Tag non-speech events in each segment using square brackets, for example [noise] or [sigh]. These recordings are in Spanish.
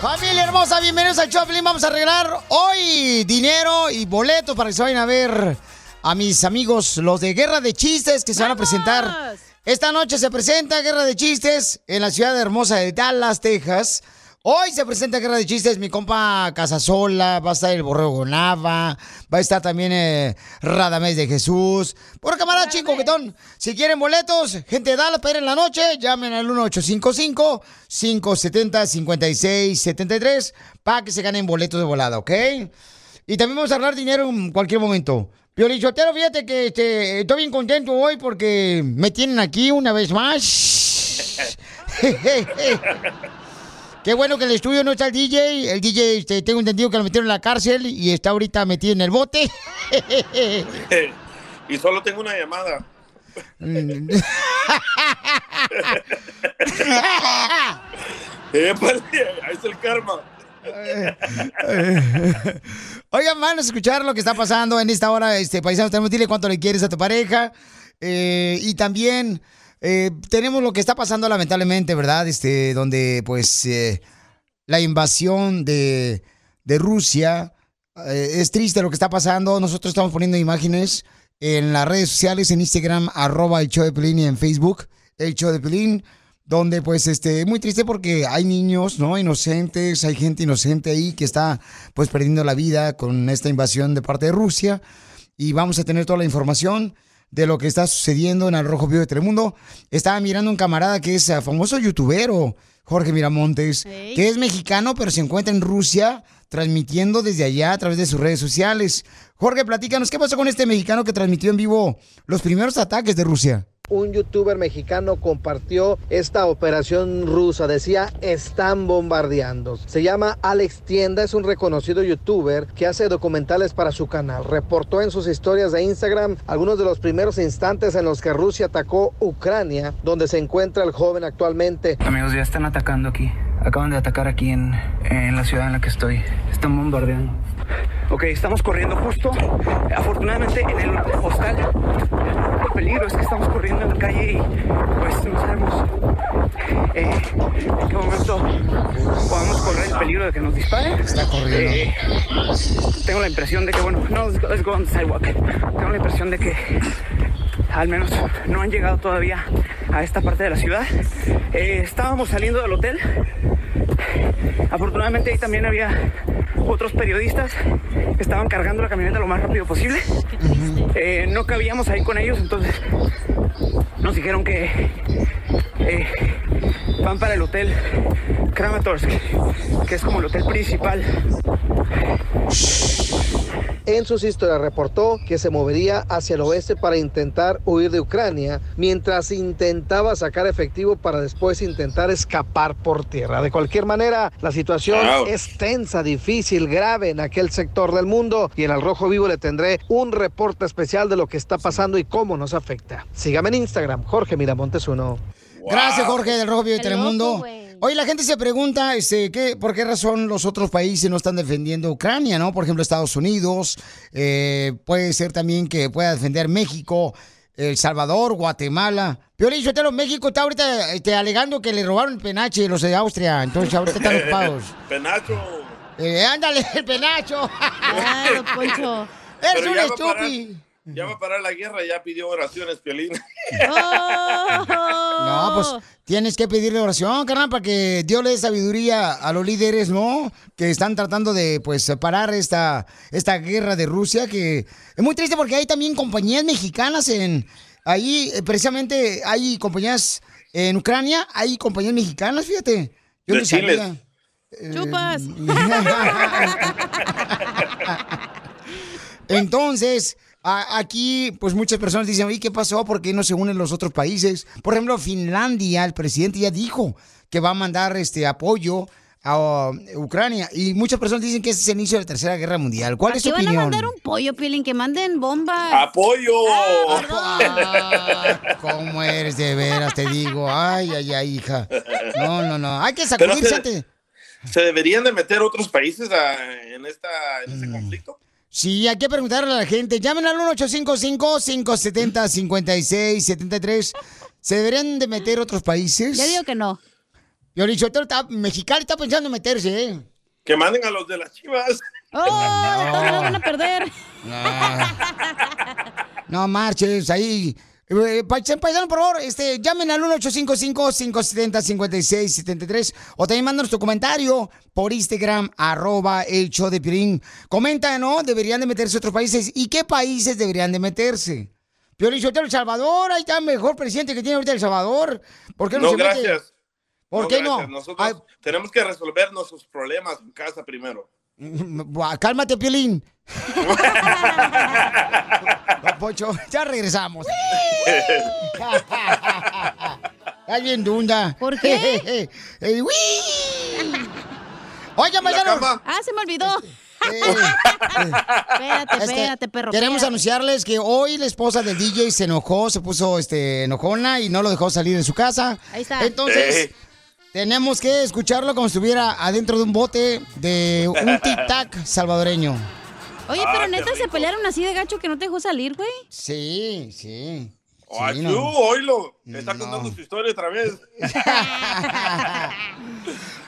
Familia hermosa, bienvenidos al Choplin. Vamos a arreglar hoy dinero y boletos para que se vayan a ver a mis amigos, los de Guerra de Chistes, que se van a presentar. Esta noche se presenta Guerra de Chistes en la ciudad hermosa de Dallas, Texas. Hoy se presenta Guerra de Chistes, mi compa Casasola, va a estar el Borrego Nava, va a estar también eh, Radamés de Jesús. Por camarada chico, quetón. Si quieren boletos, gente de Dallas para ir en la noche, llamen al 1855-570-5673 para que se ganen boletos de volada, ¿ok? Y también vamos a hablar dinero en cualquier momento. Piolichotero, fíjate que este, estoy bien contento hoy porque me tienen aquí una vez más. [laughs] [laughs] Qué bueno que el estudio no está el DJ. El DJ, este, tengo entendido que lo metieron en la cárcel y está ahorita metido en el bote. [laughs] y solo tengo una llamada. [laughs] Épale, ahí está el karma. [laughs] Oigan, van a escuchar lo que está pasando en esta hora, este paisano. Tenemos dile cuánto le quieres a tu pareja. Eh, y también eh, tenemos lo que está pasando lamentablemente, ¿verdad? Este, donde pues eh, la invasión de, de Rusia. eh, es triste lo que está pasando. Nosotros estamos poniendo imágenes en las redes sociales, en Instagram, arroba el show y en Facebook, el show de Pelín, donde pues este, muy triste porque hay niños, ¿no? Inocentes, hay gente inocente ahí que está pues perdiendo la vida con esta invasión de parte de Rusia. Y vamos a tener toda la información de lo que está sucediendo en el Rojo Vivo de Telemundo. Estaba mirando un camarada que es eh, famoso youtubero, Jorge Miramontes, que es mexicano, pero se encuentra en Rusia transmitiendo desde allá a través de sus redes sociales. Jorge, platícanos, ¿qué pasó con este mexicano que transmitió en vivo los primeros ataques de Rusia? Un youtuber mexicano compartió esta operación rusa. Decía, están bombardeando. Se llama Alex Tienda, es un reconocido youtuber que hace documentales para su canal. Reportó en sus historias de Instagram algunos de los primeros instantes en los que Rusia atacó Ucrania, donde se encuentra el joven actualmente. Amigos, ya están atacando aquí. Acaban de atacar aquí en, en la ciudad en la que estoy. Están bombardeando. Ok, estamos corriendo justo, afortunadamente, en el hostal. El peligro es que estamos corriendo en la calle y pues no sabemos eh, en qué momento podamos correr el peligro de que nos disparen. Está corriendo. Eh, tengo la impresión de que, bueno, no, let's go on the sidewalk. Tengo la impresión de que al menos no han llegado todavía a esta parte de la ciudad. Eh, estábamos saliendo del hotel. Afortunadamente ahí también había otros periodistas que estaban cargando la camioneta lo más rápido posible. Eh, no cabíamos ahí con ellos, entonces nos dijeron que eh, van para el hotel Kramatorsk, que es como el hotel principal. En sus historias reportó que se movería hacia el oeste para intentar huir de Ucrania, mientras intentaba sacar efectivo para después intentar escapar por tierra. De cualquier manera, la situación es tensa, difícil, grave en aquel sector del mundo y en el Rojo Vivo le tendré un reporte especial de lo que está pasando y cómo nos afecta. Sígame en Instagram, Jorge Miramontes uno. Gracias, Jorge, del Rojo Vivo de Telemundo. loco. Oye, la gente se pregunta, este, ¿qué, ¿por qué razón los otros países no están defendiendo Ucrania, no? Por ejemplo, Estados Unidos, eh, puede ser también que pueda defender México, El Salvador, Guatemala. Piolín Sotelo, México está ahorita este, alegando que le robaron el penache los de Austria, entonces ahorita están [laughs] ocupados. Penacho. Eh, ándale, el penacho. Claro, Poncho. Pero Eres un estúpido. Ya va a parar la guerra, ya pidió oraciones, Piolín. [laughs] No, pues tienes que pedirle oración, carnal, para que Dios le dé sabiduría a los líderes, ¿no? Que están tratando de, pues, parar esta, esta guerra de Rusia, que es muy triste porque hay también compañías mexicanas en... Ahí, eh, precisamente, hay compañías en Ucrania, hay compañías mexicanas, fíjate. Yo De no chiles. sabía. Chupas. [laughs] Entonces, a- aquí, pues muchas personas dicen, oye, ¿qué pasó? ¿Por qué no se unen los otros países? Por ejemplo, Finlandia, el presidente ya dijo que va a mandar este apoyo a uh, Ucrania. Y muchas personas dicen que ese es el inicio de la Tercera Guerra Mundial. ¿Cuál es ¿Qué tu van a opinión? mandar un pollo, Piolín? Que manden bombas. ¡Apoyo! Ah, ¿Cómo eres de veras? Te digo. Ay, ay, ay, hija. No, no, no. Hay que sacudirse se, antes. ¿se deberían de meter otros países a- en, esta, en Mm. este conflicto? Sí, hay que preguntarle a la gente. Llamen al 1855-570-5673. ¿Se deberían de meter otros países? Ya digo que no. Yo le dicho, Mexicali está pensando en meterse, ¿eh? Que manden a los de las chivas. ¡Oh! Todos nos van a perder. No marches, ahí. Eh, paisano, por favor, este, llamen al 1855-570-5673 o también mándanos tu comentario por Instagram, arroba el show de Piolín. Comenta, ¿no? Deberían de meterse otros países. ¿Y qué países deberían de meterse? Piolín Sotelo, El Salvador, ahí está el mejor presidente que tiene ahorita El Salvador. ¿Por qué no, No, se mete? gracias. ¿Por qué gracias. no? Nosotros Ay, tenemos que resolver nuestros problemas en casa primero. [laughs] Cálmate, Piolín. Don [laughs] Poncho, ya regresamos. Está [laughs] bien dunda. ¿Por qué? [laughs] Eh, ¡uy! Oigan, ¿La paisanos. cama? Ah, se me olvidó. eh, Espérate, este, espérate, perro. Queremos anunciarles que hoy la esposa del DJ se enojó, se puso este enojona y no lo dejó salir de su casa. Ahí está. Entonces, tenemos que escucharlo como si estuviera adentro de un bote de un tic-tac salvadoreño. Oye, Ah, pero neta se pelearon así de gacho que no te dejó salir, güey. Sí, sí. Oh, Sí, no. oílo. Está No. contando su historia otra vez. [laughs]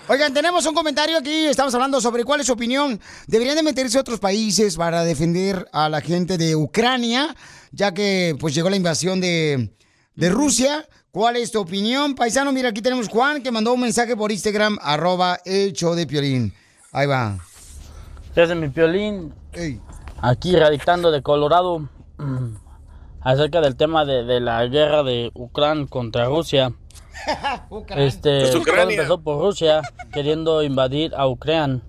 Oigan, tenemos un comentario aquí. Estamos hablando sobre cuál es su opinión. ¿Deberían de meterse otros países para defender a la gente de Ucrania? Ya que pues llegó la invasión de, de Rusia. ¿Cuál es tu opinión, paisano? Mira, aquí tenemos Juan que mandó un mensaje por Instagram, arroba el show de Piolín. Ahí va. Desde mi piolín, Ey. aquí radicando de Colorado, mm, acerca del tema de, de la guerra de Ucrania contra Rusia. [laughs] Este, Es todo empezó por Rusia queriendo invadir a Ucrania.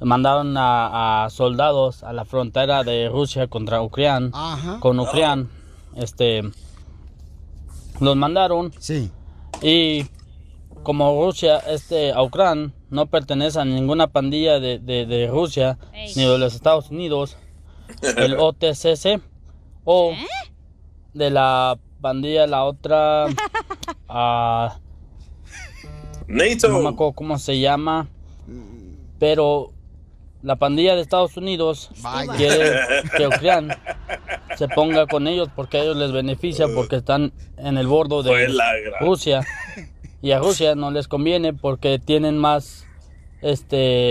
Mandaron a, a soldados a la frontera de Rusia contra Ucrania, Ajá. con Ucrania. Este, los mandaron Sí. y como Rusia, este, a Ucrania no pertenece a ninguna pandilla de, de- de Rusia Ey. ni de los Estados Unidos, [laughs] el OTCC o de la pandilla la otra, ah, NATO. no me acuerdo cómo se llama, pero la pandilla de Estados Unidos Vaya. quiere [laughs] que Ucrania se ponga con ellos porque a ellos les beneficia porque están en el bordo de la gran- Rusia [laughs] y a Rusia no les conviene porque tienen más este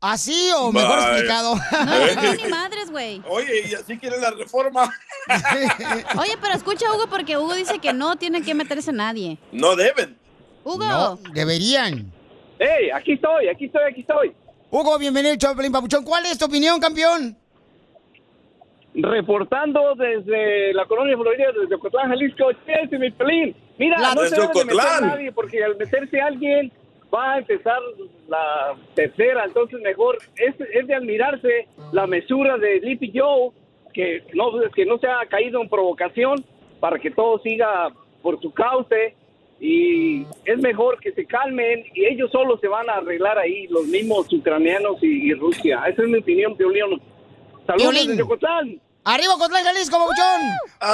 ¿Así o mejor explicado? [laughs] No, no, ni madres, güey. Oye, y así quiere la reforma. [laughs] Oye, pero escucha Hugo porque Hugo dice que no tiene que meterse nadie. No deben. Hugo. no, deberían. ¡Hey! Aquí estoy, aquí estoy, aquí estoy. Hugo, bienvenido Piolín, Papuchón. ¿Cuál es tu opinión, campeón? Reportando desde la colonia Florida, desde Ocotlán, Jalisco. ¡Chelsea, mi pelín! Mira, La- no se debe de meter nadie, porque al meterse alguien va a empezar la tercera. Entonces, mejor es, es de admirarse la mesura de Lippy Joe, que no, que no se ha caído en provocación para que todo siga por su cauce. Y es mejor que se calmen y ellos solos se van a arreglar ahí, los mismos ucranianos y, y Rusia. Esa es mi opinión, Piolín. Saludos Piolín. desde Ocotlán. ¡Arriba, Cotlán, Jalisco, Papuchón!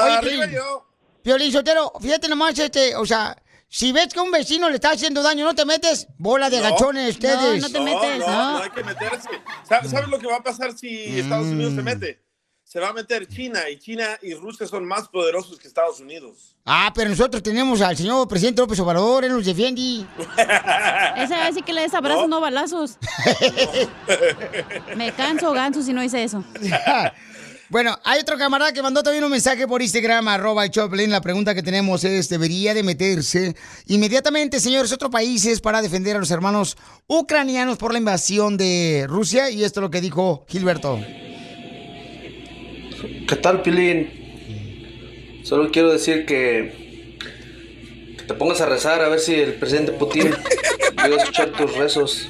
Oye, Arriba Piolín, yo. Piolín Sotero, fíjate nomás, este, o sea, si ves que un vecino le está haciendo daño, no te metes, bola de No. agachones ustedes. No, no te no, metes, no, ¿no? no hay que meterse. ¿Sabes, lo que va a pasar si Estados Unidos Mm. se mete? Se va a meter China y China y Rusia son más poderosos que Estados Unidos. Ah, pero nosotros tenemos al señor presidente López Obrador, él nos defiende. [laughs] Esa va a decir que le des abrazos, no, No. balazos. [laughs] Me canso, ganso, si no hice eso. [laughs] Bueno, hay otro camarada que mandó también un mensaje por Instagram, arroba el Choplin. La pregunta que tenemos es, ¿debería de meterse inmediatamente, señores, otros países para defender a los hermanos ucranianos por la invasión de Rusia? Y esto es lo que dijo Gilberto. ¿Qué tal, Pilín? Solo quiero decir que, que te pongas a rezar a ver si el presidente Putin [laughs] llega a escuchar tus rezos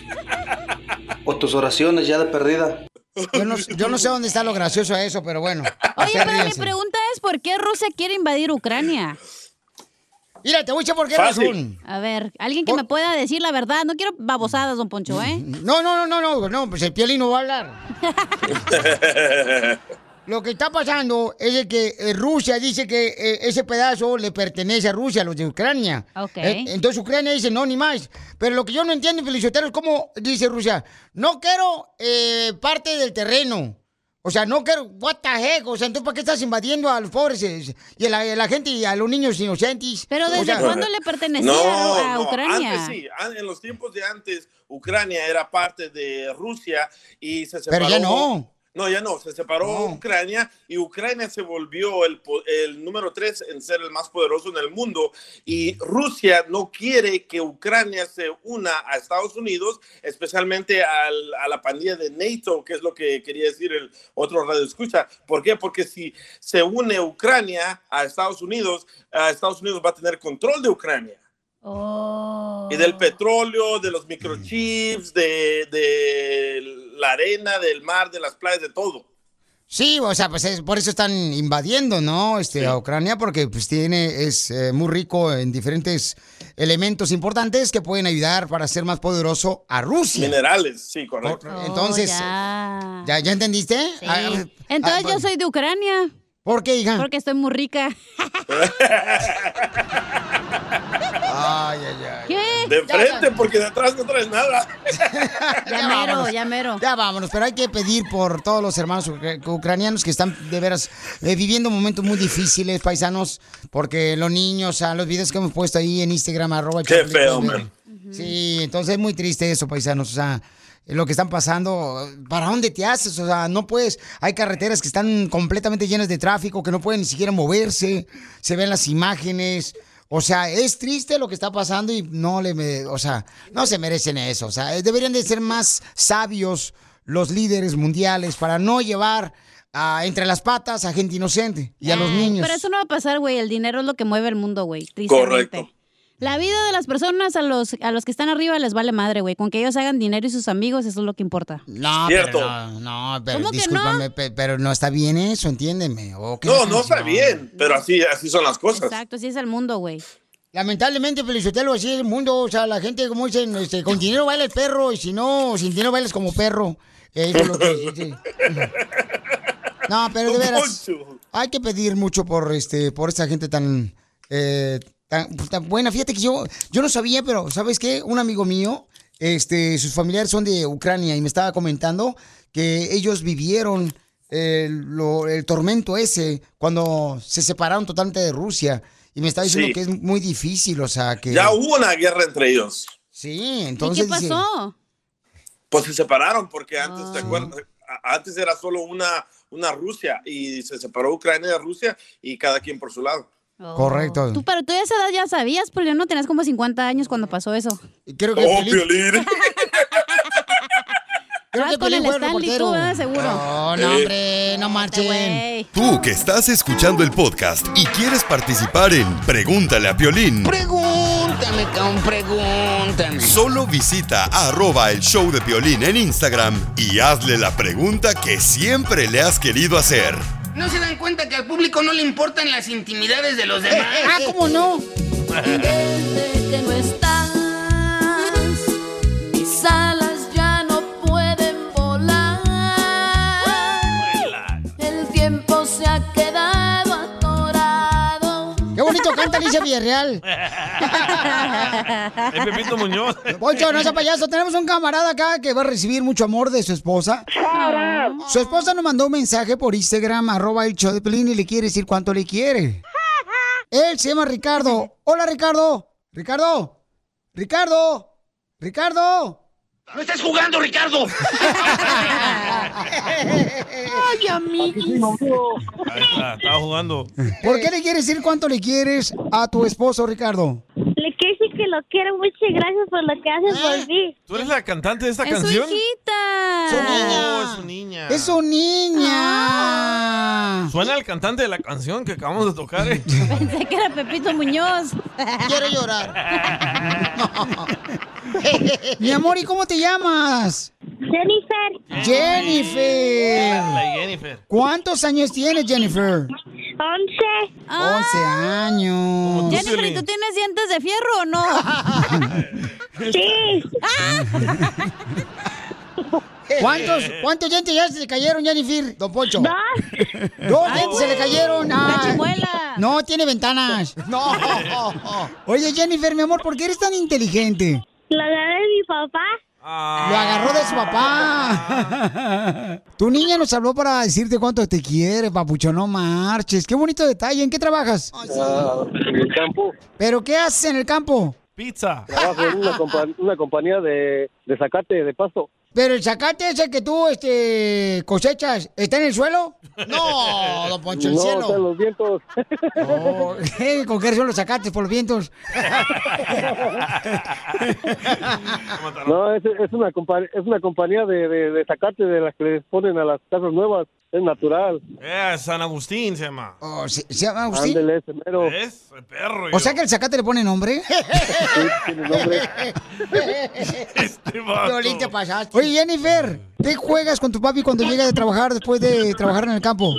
o tus oraciones ya de perdida. Yo no, yo no sé dónde está lo gracioso a eso, pero bueno. Oye, pero mi pregunta es, ¿por qué Rusia quiere invadir Ucrania? Mira, te voy a echar por qué Fácil. razón. A ver, alguien que me pueda decir la verdad. No quiero babosadas, don Poncho, ¿eh? No, no, no, no, no, no, pues el piolín no va a hablar. [laughs] Lo que está pasando es de que eh, Rusia dice que eh, ese pedazo le pertenece a Rusia, a los de Ucrania. Ok. Eh, entonces Ucrania dice, no, ni más. Pero lo que yo no entiendo, Felicitero, es cómo dice Rusia, no quiero eh, parte del terreno. O sea, no quiero, what the heck, o sea, entonces ¿para qué estás invadiendo a los pobres y a la, a la gente y a los niños inocentes? Pero ¿desde O sea- cuándo le pertenecía No, a no, Ucrania? antes sí, en los tiempos de antes, Ucrania era parte de Rusia y se separó. Pero ya no. No, ya no, se separó Ucrania y Ucrania se volvió el, el número tres en ser el más poderoso en el mundo y Rusia no quiere que Ucrania se una a Estados Unidos, especialmente al- a la pandilla de NATO, que es lo que quería decir el otro radio escucha. ¿Por qué? Porque si se une Ucrania a Estados Unidos, a Estados Unidos va a tener control de Ucrania. Y del petróleo, de los microchips, de, de la arena, del mar, de las playas, de todo. Sí, o sea, pues es- por eso están invadiendo, ¿no? Este, a Ucrania, porque pues tiene, es eh, muy rico en diferentes elementos importantes que pueden ayudar para ser más poderoso a Rusia. Minerales, sí, correcto. Entonces, Oh, ya. ¿ya, ya entendiste? Sí. Ah, ah, Entonces ah, yo soy de Ucrania. ¿Por qué, hija? Porque estoy muy rica. Ay, ay, ay. ¿Qué? De frente, porque de atrás no traes nada. Ya mero, ya mero. Ya vámonos, pero hay que pedir por todos los hermanos ucra- ucranianos que están de veras eh, viviendo momentos muy difíciles, paisanos, porque los niños, a los videos que hemos puesto ahí en Instagram, arroba Qué feo, man. Sí, entonces es muy triste eso, paisanos, o sea, lo que están pasando, ¿para dónde te haces? O sea, no puedes, hay carreteras que están completamente llenas de tráfico, que no pueden ni siquiera moverse, se ven las imágenes. O sea, es triste lo que está pasando y no le, me- o sea, no se merecen eso. O sea, deberían de ser más sabios los líderes mundiales para no llevar a- entre las patas a gente inocente y a los Ay, niños. Pero eso no va a pasar, güey. El dinero es lo que mueve el mundo, güey. tristemente. Correcto. La vida de las personas a los, a los que están arriba les vale madre, güey. Con que ellos hagan dinero y sus amigos, eso es lo que importa. No, Cierto. pero no, no, pero ¿Cómo que discúlpame, pe- pero no está bien eso, entiéndeme. ¿o qué No, no está bien, pero así, así son las cosas. Exacto, así es el mundo, güey. Lamentablemente, Felicitelo, así es el mundo. O sea, la gente, como dicen, este, con dinero baila el perro y si no, sin dinero bailas como perro. Eso es lo que [laughs] dice. No, pero de veras, hay que pedir mucho por este, por esta gente tan, eh, tan, tan buena. Fíjate que yo, yo no sabía, pero ¿sabes qué? Un amigo mío, este, sus familiares son de Ucrania y me estaba comentando que ellos vivieron el, lo- el tormento ese cuando se separaron totalmente de Rusia. Y me estaba diciendo Sí. que es muy difícil, o sea, que... Ya hubo una guerra entre ellos. Sí, entonces... dice- Pues se separaron porque antes, Ah. ¿te acuerdas? A- Antes era solo una, una Rusia y se separó Ucrania de Rusia y cada quien por su lado. Correcto. Tú, pero tú a esa edad ya sabías, pero ya no tenías como 50 años cuando pasó eso. Creo Oh, Piolín. Creo que [laughs] con Piolín el fue Stanley tú, ¿verdad? Seguro. No, no, hombre, no marchen. Tú que estás escuchando el podcast y quieres participar en Pregúntale a Piolín, Pregúntame, cabrón, pregúntame. solo visita arroba el show de Piolín en Instagram y hazle la pregunta que siempre le has querido hacer. ¿No se dan cuenta que al público no le importan las intimidades de los demás? Ah, ¿cómo no? [laughs] Desde que no estás, Alicia Villarreal. [laughs] Es Pepito Muñoz. Poncho, no sea payaso. Tenemos un camarada acá que va a recibir mucho amor de su esposa. Su esposa nos mandó un mensaje por Instagram, arroba el show de Pelín, y le quiere decir cuánto le quiere. [laughs] Él se llama Ricardo. Hola, Ricardo. Ricardo. Ricardo. Ricardo. ¡No estás jugando, Ricardo! [laughs] Ay, amiguis. Ahí está, estaba jugando. ¿Por qué le quieres decir cuánto le quieres a tu esposo, Ricardo? Le decir que lo quiero mucho y gracias por lo que haces por mí. ¿Tú eres la cantante de esta Es su canción? hijita. Su Oh, es su niña. ¡Es su niña! Suena el cantante de la canción que acabamos de tocar, ¿eh? [laughs] Pensé que era Pepito Muñoz. [laughs] Quiero llorar. [laughs] Mi amor, ¿y cómo te llamas? Jennifer. Jennifer. La Jennifer. ¿Cuántos años tienes, Jennifer? Once. 11 años. Jennifer, ¿y tú tienes dientes de fierro o no? [laughs] Sí. [laughs] ¿Cuántos, ¿Cuántos dientes ya se le cayeron, Jennifer? Don Poncho. Dos. Dos Ay, dientes se le cayeron. La Ay. chimuela. No, tiene ventanas. [laughs] No. Oye, Jennifer, mi amor, ¿por qué eres tan inteligente? Lo agarré de mi papá. Lo agarró de su papá. [laughs] tu niña nos habló para decirte cuánto te quiere, papucho, no marches. Qué bonito detalle. ¿En qué trabajas? Ah, en el campo. ¿Pero qué haces en el campo? Pizza. Trabajo en una, compa- una compañía de, de zacate de pasto. ¿Pero el zacate ese que tú este, cosechas está en el suelo? No, don Poncho, el no, cielo. están los vientos. Oh, eh, ¿Con qué son los zacates por los vientos? No, es, es una compa- es una compañía de, de, de zacate de las que les ponen a las casas nuevas. Es natural. Eh, San Agustín se llama. Oh, ¿se, se llama Agustín? Ándele, ese mero. ¿Ves? El perro. O sea que el zacate le pone nombre. [laughs] Sí, tiene nombre. [laughs] Este vato. Te pasaste. Oye, Jennifer, ¿qué juegas con tu papi cuando llega de trabajar después de trabajar en el campo?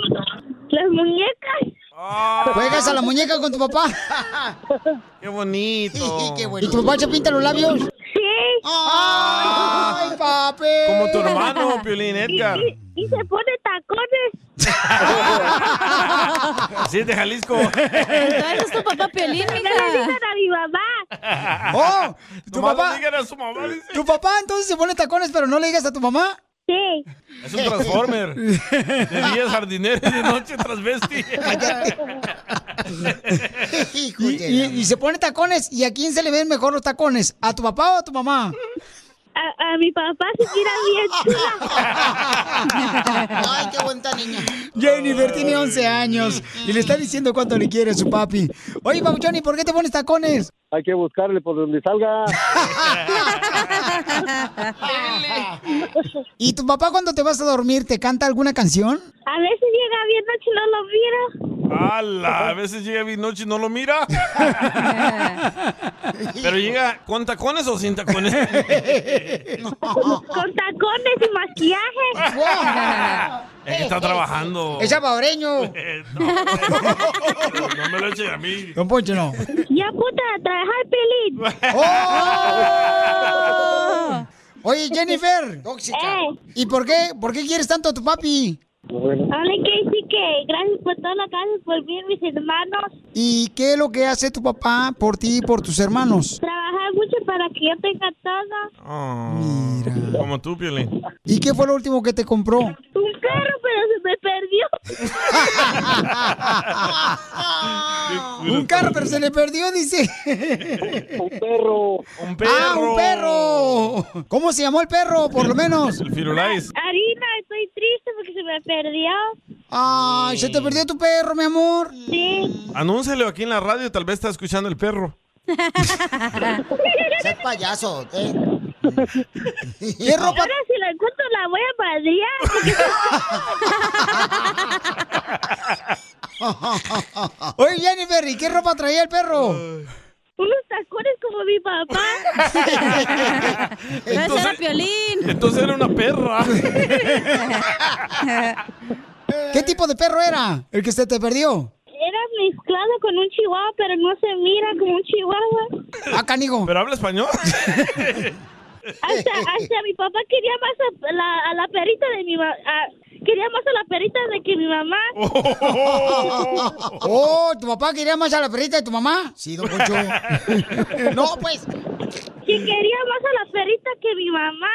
Las muñecas. ¿Juegas a la muñeca con tu papá? Qué bonito. [laughs] ¿Y tu papá se pinta los labios? Sí. ¡Ay, papi! Como tu hermano, Piolín Edgar. Y se pone tacones. [laughs] Sí, es de Jalisco. Entonces es tu papá Piolín, No le mija. digan a mi mamá. [laughs] ¡Oh! ¿Tu Nomás papá? le digan a su mamá, dice. ¿Tu papá entonces se pone tacones pero no le digas a tu mamá? Sí. Es un transformer. De día es jardinero y de noche transvesti. [laughs] Y, y- y se pone tacones. ¿Y a quién se le ven mejor los tacones? ¿A tu papá o a tu mamá? A, a mi papá se tira bien chula. Ay, qué bonita niña. Jennifer tiene 11 años y le está diciendo cuánto le quiere a su papi. Oye, Pabuchón, ¿y por qué te pones tacones? Hay que buscarle por donde salga. [laughs] ¿Y tu papá cuando te vas a dormir te canta alguna canción? A veces llega bien noche y no lo miro. ¡Hala! A veces llega bien noche y no lo mira. [laughs] Pero llega con tacones o sin tacones. [laughs] Con tacones y maquillaje. Es que está trabajando. Es salvadoreño. [laughs] No, no me lo echen a mí. Don Poncho, no. Ya puta, trabajar pelín. [laughs] ¡Oh! Oye, Jennifer. Eh. ¿Y por qué, por qué quieres tanto a tu papi? Ahora hay que gracias por todo lo que haces por mí y mis hermanos. ¿Y qué es lo que hace tu papá por ti y por tus hermanos? Trabajar mucho para que yo tenga todo. Oh, Como tú, Piolín. ¿Y qué fue lo último que te compró? Un carro, pero se me perdió. [laughs] Un carro, pero se le perdió, dice. Un perro. Un ¡Ah, un perro! ¿Cómo se llamó el perro, por lo menos? El Firulais. Harina, estoy triste porque se me perdió. Ay, ¿se te perdió tu perro, mi amor? Sí. Anúncialo aquí en la radio, tal vez está escuchando el perro. Seas payaso, ¿eh? ¿Qué ropa? Ahora si lo encuentro la voy a madrear. [laughs] Oye, Jennifer, ¿y qué ropa traía el perro? Unos tacones como mi papá. [laughs] Ese era Piolín. Entonces era una perra. [laughs] ¿Qué tipo de perro era el que se te perdió? Era mezclado con un chihuahua, pero no se mira como un chihuahua. Ah, canijo. ¿Pero habla español? [laughs] Hasta, [laughs] hasta mi papá quería más a la, a la perrita de mi mamá. Quería más a la perrita de que mi mamá. [laughs] Oh, ¿tu papá quería más a la perrita de tu mamá? Sí, don Poncho. [laughs] no, pues. Sí, quería más a la perrita que mi mamá.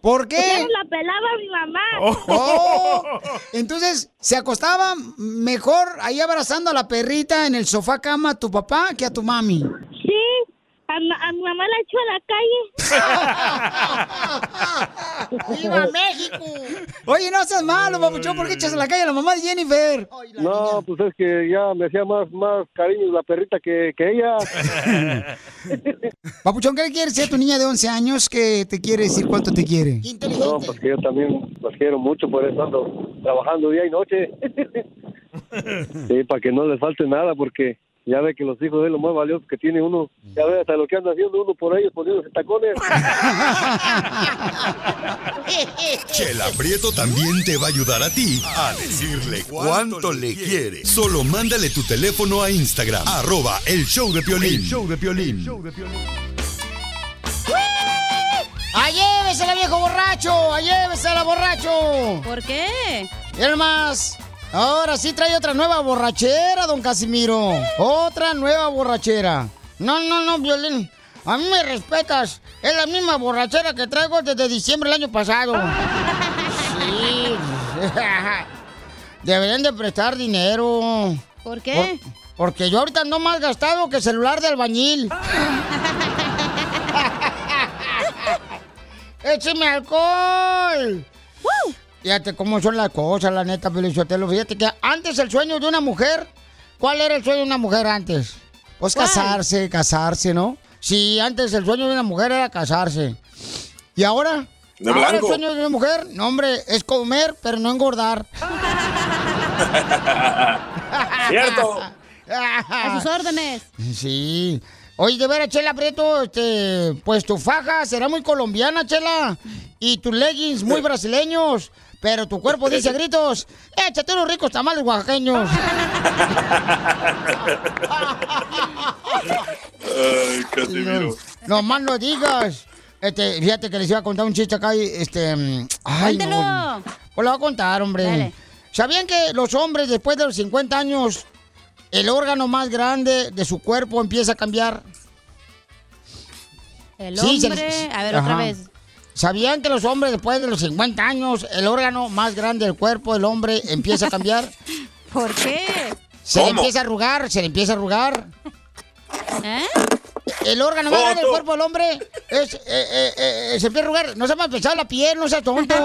¿Por qué? Ya no la pelaba mi mamá. Oh, entonces, ¿se acostaba mejor ahí abrazando a la perrita en el sofá cama a tu papá que a tu mami? Sí. A, mi mamá la echó a la calle. [laughs] ¡Viva México! Oye, no seas malo, papuchón, ¿por qué echas a la calle a la mamá de Jennifer? No, pues es que ya me hacía más, más cariño la perrita que, que ella. [laughs] Papuchón, ¿qué le quieres decir a tu niña de 11 años que te quiere decir cuánto te quiere? No, pues que yo también los quiero mucho, por eso ando trabajando día y noche. [laughs] Sí, para que no les falte nada, porque ya ve que los hijos de lo más valiosos que tiene uno, ya ve hasta lo que anda haciendo uno por ellos, poniéndose tacones. [laughs] Chela Prieto también te va a ayudar a ti a decirle cuánto le quiere. Solo mándale tu teléfono a Instagram, arroba el show de Piolín. El show de Piolín. ¡A llévesela, viejo borracho! ¡A llévesela, borracho! ¿Por qué? Y más, ahora sí trae otra nueva borrachera, don Casimiro. Otra nueva borrachera. No, no, no, Violín. A mí me respetas. Es la misma borrachera que traigo desde diciembre del año pasado. Sí. [laughs] Deberían de prestar dinero. ¿Por qué? porque yo ahorita ando más gastado que celular de albañil. [laughs] [laughs] ¡Écheme alcohol! Fíjate cómo son las cosas, la neta, Pelizotelo. Fíjate que antes el sueño de una mujer, ¿cuál era el sueño de una mujer antes? Pues ¿Cuál? casarse, casarse, ¿no? Sí, antes el sueño de una mujer era casarse. ¿Y ahora? De ahora blanco. el sueño de una mujer, no, hombre, es comer, pero no engordar. [laughs] Cierto. [laughs] A sus órdenes. Sí. Oye, de veras, Chela Prieto, este, pues tu faja será muy colombiana, Chela. Y tus leggings muy brasileños. Pero tu cuerpo dice a gritos, échate unos ricos tamales oaxaqueños. Ay, Casimiro. No más no digas. Este, fíjate que les iba a contar un chiste acá y, este... mm, Ay, no. Pues lo voy a contar, hombre. Dale. ¿Sabían que los hombres después de los 50 años, el órgano más grande de su cuerpo empieza a cambiar? El Sí, se hombre. les- A ver, otra vez. ¿Sabían que los hombres después de los 50 años, el órgano más grande del cuerpo del hombre empieza a cambiar? [laughs] ¿Por qué? Se le empieza a arrugar, se le empieza a arrugar. ¿Eh? El órgano más Oh, grande del cuerpo del hombre es, eh, eh, eh, se empieza a arrugar. No se me ha pesado la piel, no sean tontos. [laughs]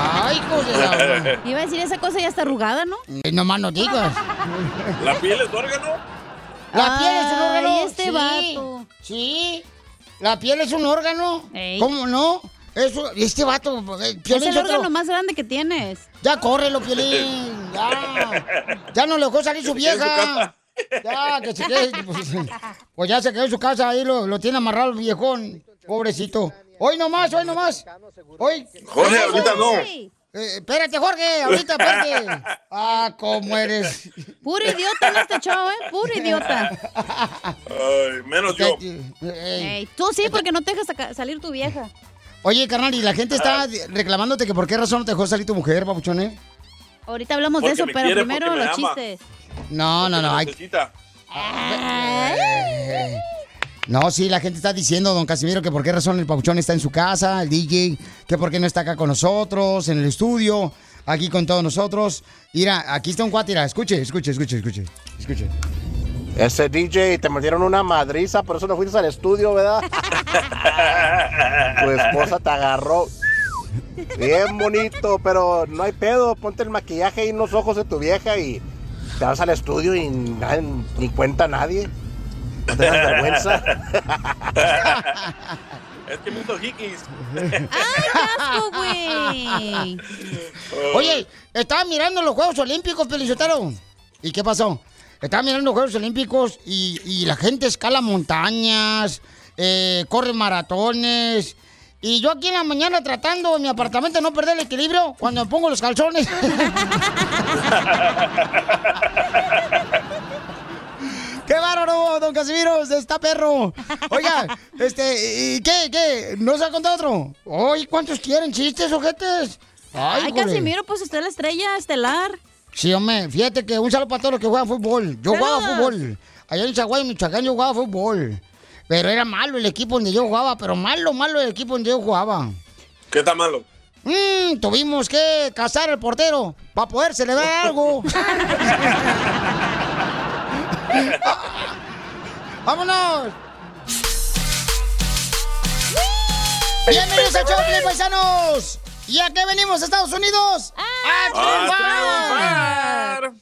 Ay, la... Iba a decir esa cosa ya está arrugada, ¿no? Eh, No más no digas. ¿La piel es órgano? La piel es un órgano. Ay, este sí, vato. Sí. La piel es un órgano. Ey. ¿Cómo no? Eso, este vato. eh, Es Piolín el Sotelo, órgano más grande que tienes. Ya córrelo, Piolín. [laughs] Ya. Ya no le dejó salir su vieja. Ya, que se quede. Pues, pues ya se quedó en su casa, ahí lo, lo tiene amarrado el viejón. Pobrecito. Hoy nomás, hoy nomás. Hoy. Jorge, ahorita no. Eh, espérate, Jorge, ahorita, espérate. [laughs] Ah, cómo eres. Puro idiota en este show, ¿eh? Puro idiota. Ay, menos yo. Ey. Tú sí, porque no te dejas salir tu vieja. Oye, carnal, y la gente está reclamándote que por qué razón no te dejó salir tu mujer, papuchón, ¿eh? Ahorita hablamos de eso, pero quiere, primero los ama. chistes. No, no, no. hay- Necesita. Eh, No, sí, la gente está diciendo, don Casimiro, que por qué razón el papuchón está en su casa, el DJ, que por qué no está acá con nosotros, en el estudio, aquí con todos nosotros. Mira, aquí está un cuate, mira, escuche, escuche, escuche, escuche, escuche. Ese DJ, te metieron una madriza, por eso no fuiste al estudio, ¿verdad? [laughs] tu esposa te agarró. Bien bonito, pero no hay pedo. Ponte el maquillaje ahí en los ojos de tu vieja y te vas al estudio y ni cuenta nadie. No te das vergüenza. [laughs] Es que me hizo hikis. ¡Asco, güey! Oye, estaba mirando los Juegos Olímpicos, Pelizotero. ¿Y qué pasó? Estaba mirando los Juegos Olímpicos y, y la gente escala montañas, eh, corre maratones. Y yo aquí en la mañana tratando en mi apartamento de no perder el equilibrio cuando me pongo los calzones. [laughs] ¡Qué bárbaro, don Casimiro! ¡Está perro! Oiga, [laughs] este, ¿y qué, qué? ¿No se ha contado otro? Oye, ¿cuántos quieren chistes, ojetes? Ay. Casimiro, pues usted es la estrella estelar. Sí, hombre, fíjate que un saludo para todos los que juegan fútbol. Yo jugaba fútbol. Allá en Chaguay, Michoacán, yo jugaba fútbol. Pero era malo el equipo donde yo jugaba, pero malo, malo el equipo donde yo jugaba. ¿Qué está malo? Mm, tuvimos que cazar al portero para poder celebrar algo. [laughs] [laughs] ¡Vámonos! Bienvenidos a Choplin, paisanos. ¿Y a qué venimos, Estados Unidos? ¡A triunfar!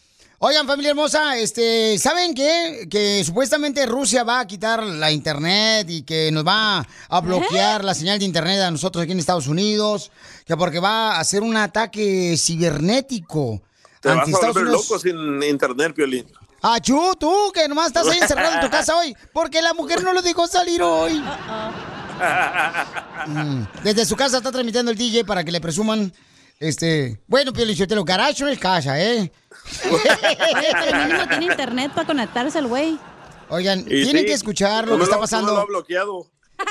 Oigan, familia hermosa, este, ¿saben qué? Que supuestamente Rusia va a quitar la internet y que nos va a bloquear la señal de internet a nosotros aquí en Estados Unidos, que porque va a hacer un ataque cibernético. Te vas a Estados volver Unidos. loco sin internet, Piolín. Achú, tú, que nomás estás ahí encerrado en tu casa hoy, porque la mujer no lo dejó salir hoy. [laughs] Mm, Desde su casa está transmitiendo el DJ para que le presuman, este... Bueno, Piolichotelo, garage no es casa, ¿eh? Oye, pero mínimo tiene internet para conectarse el güey. Oigan, Y tienen sí, que escuchar lo no que está no pasando. lo ha bloqueado.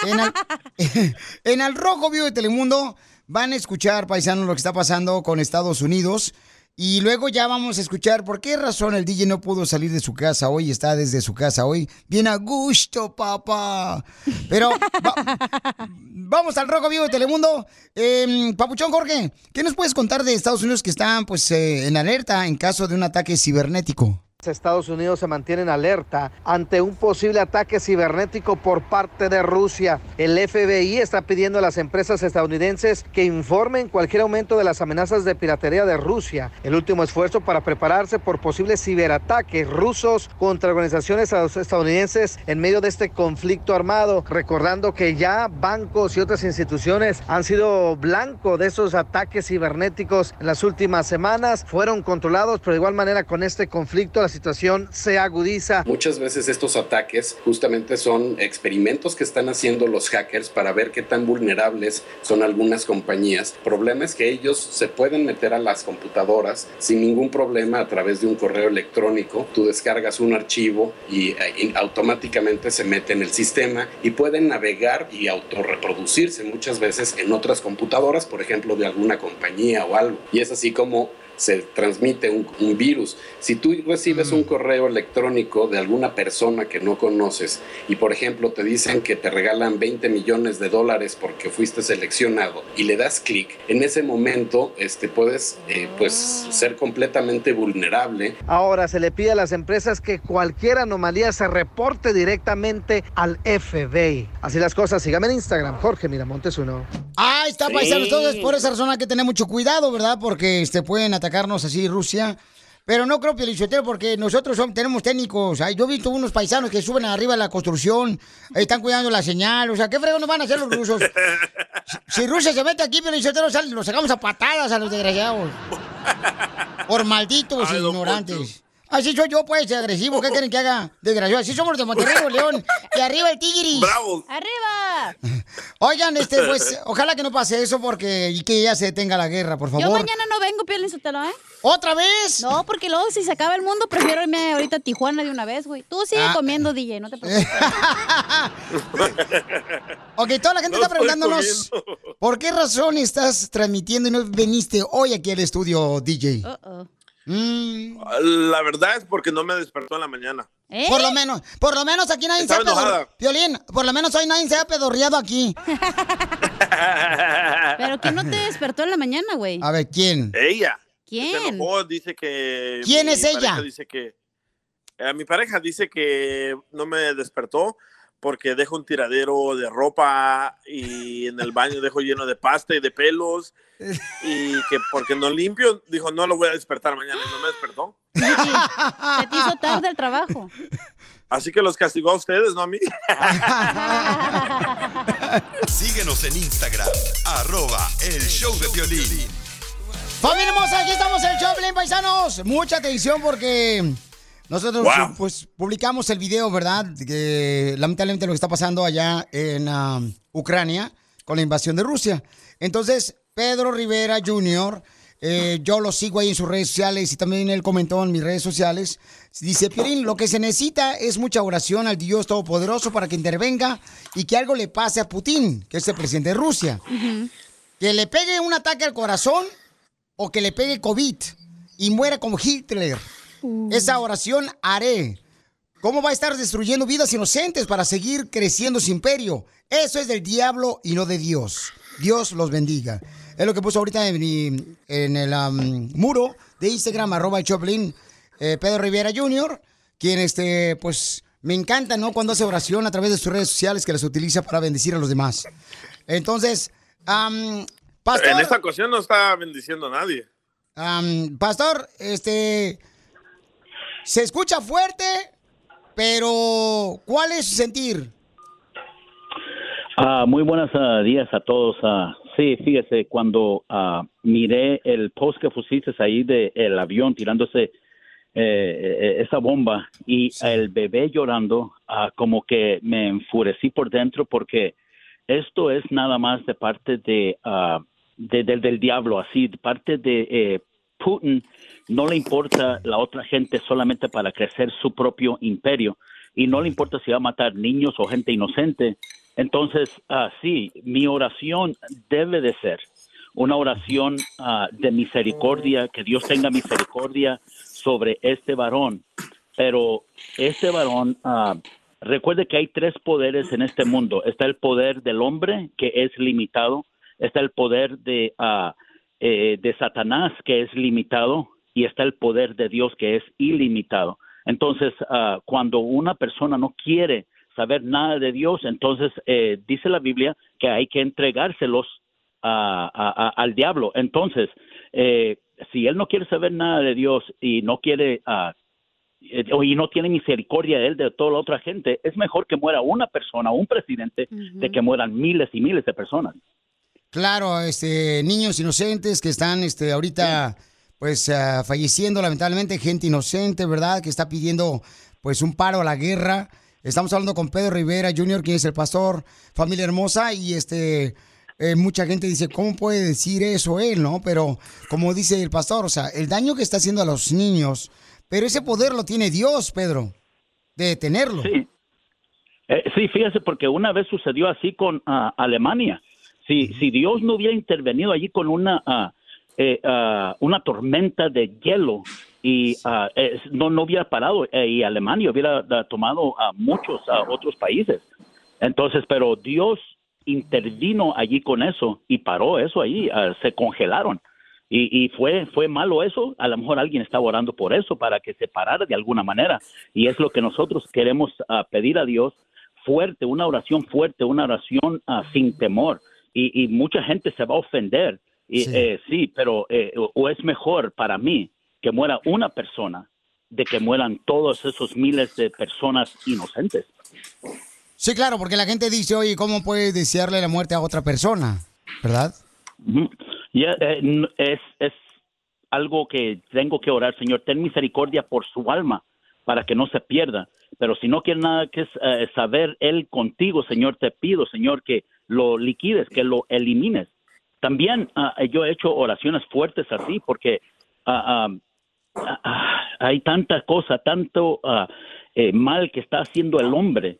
En al, [laughs] [laughs] en Al Rojo Vivo de Telemundo van a escuchar, paisanos, lo que está pasando con Estados Unidos. Y luego ya vamos a escuchar por qué razón el DJ no pudo salir de su casa hoy, está desde su casa hoy. Bien a gusto, papá. Pero va- [laughs] vamos al Rojo Vivo de Telemundo. Eh, Papuchón Jorge, ¿qué nos puedes contar de Estados Unidos que están pues eh, en alerta en caso de un ataque cibernético? Estados Unidos se mantiene en alerta ante un posible ataque cibernético por parte de Rusia. El FBI está pidiendo a las empresas estadounidenses que informen cualquier aumento de las amenazas de piratería de Rusia. El último esfuerzo para prepararse por posibles ciberataques rusos contra organizaciones estadounidenses en medio de este conflicto armado. Recordando que ya bancos y otras instituciones han sido blanco de esos ataques cibernéticos en las últimas semanas. Fueron controlados, pero de igual manera con este conflicto la situación se agudiza. Muchas veces estos ataques justamente son experimentos que están haciendo los hackers para ver qué tan vulnerables son algunas compañías. El problema es que ellos se pueden meter a las computadoras sin ningún problema a través de un correo electrónico. Tú descargas un archivo y, eh, y automáticamente se mete en el sistema y pueden navegar y autorreproducirse muchas veces en otras computadoras, por ejemplo, de alguna compañía o algo. Y es así como se transmite un, un virus. Si tú recibes un correo electrónico de alguna persona que no conoces y por ejemplo te dicen que te regalan 20 millones de dólares porque fuiste seleccionado y le das clic, en ese momento este, puedes eh, pues, ser completamente vulnerable Ahora se le pide a las empresas que cualquier anomalía se reporte directamente al FBI. Así las cosas, sígame en Instagram, Jorge Miramontes uno. Ahí está, Sí. paisanos. Entonces, por esa razón hay que tener mucho cuidado, ¿verdad? Porque este, pueden atacarnos así Rusia. Pero no creo, Pielichotero, porque nosotros somos- tenemos técnicos. Ay, yo he visto unos paisanos que suben arriba de la construcción, están cuidando la señal. O sea, ¿qué fregón nos van a hacer los rusos? [laughs] Si, si Rusia se mete aquí, Pielichotero, los sacamos a patadas a los desgraciados. Por malditos Ay, don ignorantes. Así soy yo, pues, agresivo. ¿Qué quieren que haga? Desgraciado. Así somos los de Monterrey, León. Y arriba el Tigris. ¡Bravo! ¡Arriba! Oigan, este, pues, [laughs] ojalá que no pase eso porque y que ya se detenga la guerra, por favor. Yo mañana no vengo, Piolín Sotelo, ¿eh? ¿Otra vez? No, porque luego si se acaba el mundo, prefiero irme ahorita a Tijuana de una vez, güey. Tú sigue Ah. comiendo, DJ, no te preocupes. [laughs] Ok, toda la gente No está preguntándonos por qué razón estás transmitiendo y no viniste hoy aquí al estudio, DJ. Uh-oh. Mm, La verdad es porque no me despertó en la mañana. ¿Eh? Por lo menos, por lo menos aquí nadie se ha pedorreado. Violín, por lo menos hoy nadie se ha pedorreado aquí. [laughs] Pero ¿quién no te despertó en la mañana, güey? A ver, ¿quién? Ella. Se ¿Quién? enojó, dice que. ¿Quién mi es ella? Dice que. eh, mi pareja dice que no me despertó porque dejo un tiradero de ropa y en el baño dejo lleno de pasta y de pelos y que porque no limpio, dijo no lo voy a despertar mañana y no me despertó. [laughs] Se te hizo tarde el trabajo. Así que los castigó a ustedes, no a mí. [laughs] Síguenos en Instagram, arroba el show de violín. Familia hermosa, aquí estamos en el show, Pelín, paisanos. Mucha atención porque nosotros Wow. pues publicamos el video, ¿verdad? Que lamentablemente lo que está pasando allá en ah, Ucrania con la invasión de Rusia. Entonces, Pedro Rivera Jr., eh, yo lo sigo ahí en sus redes sociales y también él comentó en mis redes sociales. Dice, Piolín, lo que se necesita es mucha oración al Dios Todopoderoso para que intervenga y que algo le pase a Putin, que es el presidente de Rusia. Que le pegue un ataque al corazón o que le pegue COVID y muera como Hitler. Esa oración haré. ¿Cómo va a estar destruyendo vidas inocentes para seguir creciendo su imperio? Eso es del diablo y no de Dios. Dios los bendiga. Es lo que puso ahorita en, mi- en el muro de Instagram, arroba el Choplin, eh, Pedro Rivera Jr., quien, este, pues, me encanta, ¿no? Cuando hace oración a través de sus redes sociales que las utiliza para bendecir a los demás. Entonces, pastor, En esta ocasión no está bendiciendo a nadie. pastor, este, se escucha fuerte, pero ¿cuál es su sentir? Ah, muy buenos ah, días a todos. Ah, sí, fíjese, cuando ah, miré el post que pusiste ahí del el avión tirándose eh, eh, esa bomba y el bebé llorando, como que me enfurecí por dentro porque esto es nada más de parte de, de- del- del diablo, así, de parte de eh, Putin. No le importa la otra gente solamente para crecer su propio imperio y no le importa si va a matar niños o gente inocente. Entonces, ah, sí, mi oración debe de ser una oración ah, de misericordia, que Dios tenga misericordia sobre este varón. Pero este varón, ah, recuerde que hay tres poderes en este mundo. Está el poder del hombre, que es limitado. Está el poder de, eh, de Satanás, que es limitado. Y está el poder de Dios, que es ilimitado. Entonces, ah, cuando una persona no quiere saber nada de Dios, entonces eh, dice la Biblia que hay que entregárselos a- a- a- al diablo. Entonces, eh, si él no quiere saber nada de Dios y no quiere o- y no tiene misericordia de él de toda la otra gente, es mejor que muera una persona, un presidente, de que mueran miles y miles de personas. Claro, este, niños inocentes que están este, ahorita pues ah, falleciendo lamentablemente, gente inocente, ¿verdad? Que está pidiendo pues un paro a la guerra. Estamos hablando con Pedro Rivera Jr., quien es el pastor, familia hermosa, y este eh, mucha gente dice, ¿cómo puede decir eso él, no? Pero como dice el pastor, o sea, el daño que está haciendo a los niños, pero ese poder lo tiene Dios, Pedro, de detenerlo. Sí. Eh, sí, fíjese, porque una vez sucedió así con ah, Alemania. Si, si Dios no hubiera intervenido allí con una, ah, eh, ah, una tormenta de hielo y eh, no, no hubiera parado eh, y Alemania hubiera ah, tomado a muchos ah, otros países. Entonces, pero Dios intervino allí con eso y paró eso allí, ah, se congelaron. Y, y fue, fue malo eso, a lo mejor alguien estaba orando por eso, para que se parara de alguna manera. Y es lo que nosotros queremos pedir a Dios fuerte, una oración fuerte, una oración sin temor. Y mucha gente se va a ofender. Y, Sí. eh, sí, pero eh, o- o es mejor para mí que muera una persona de que mueran todos esos miles de personas inocentes. Sí, claro, porque la gente dice, oye, ¿cómo puedes desearle la muerte a otra persona? ¿Verdad? Eh, n- es, es algo que tengo que orar, Señor. Ten misericordia por su alma para que no se pierda. Pero si no quiere nada que eh, saber Él contigo, Señor, te pido, Señor, que lo liquides, que lo elimines. También ah, yo he hecho oraciones fuertes así porque ah, hay tanta cosa, tanto eh, mal que está haciendo el hombre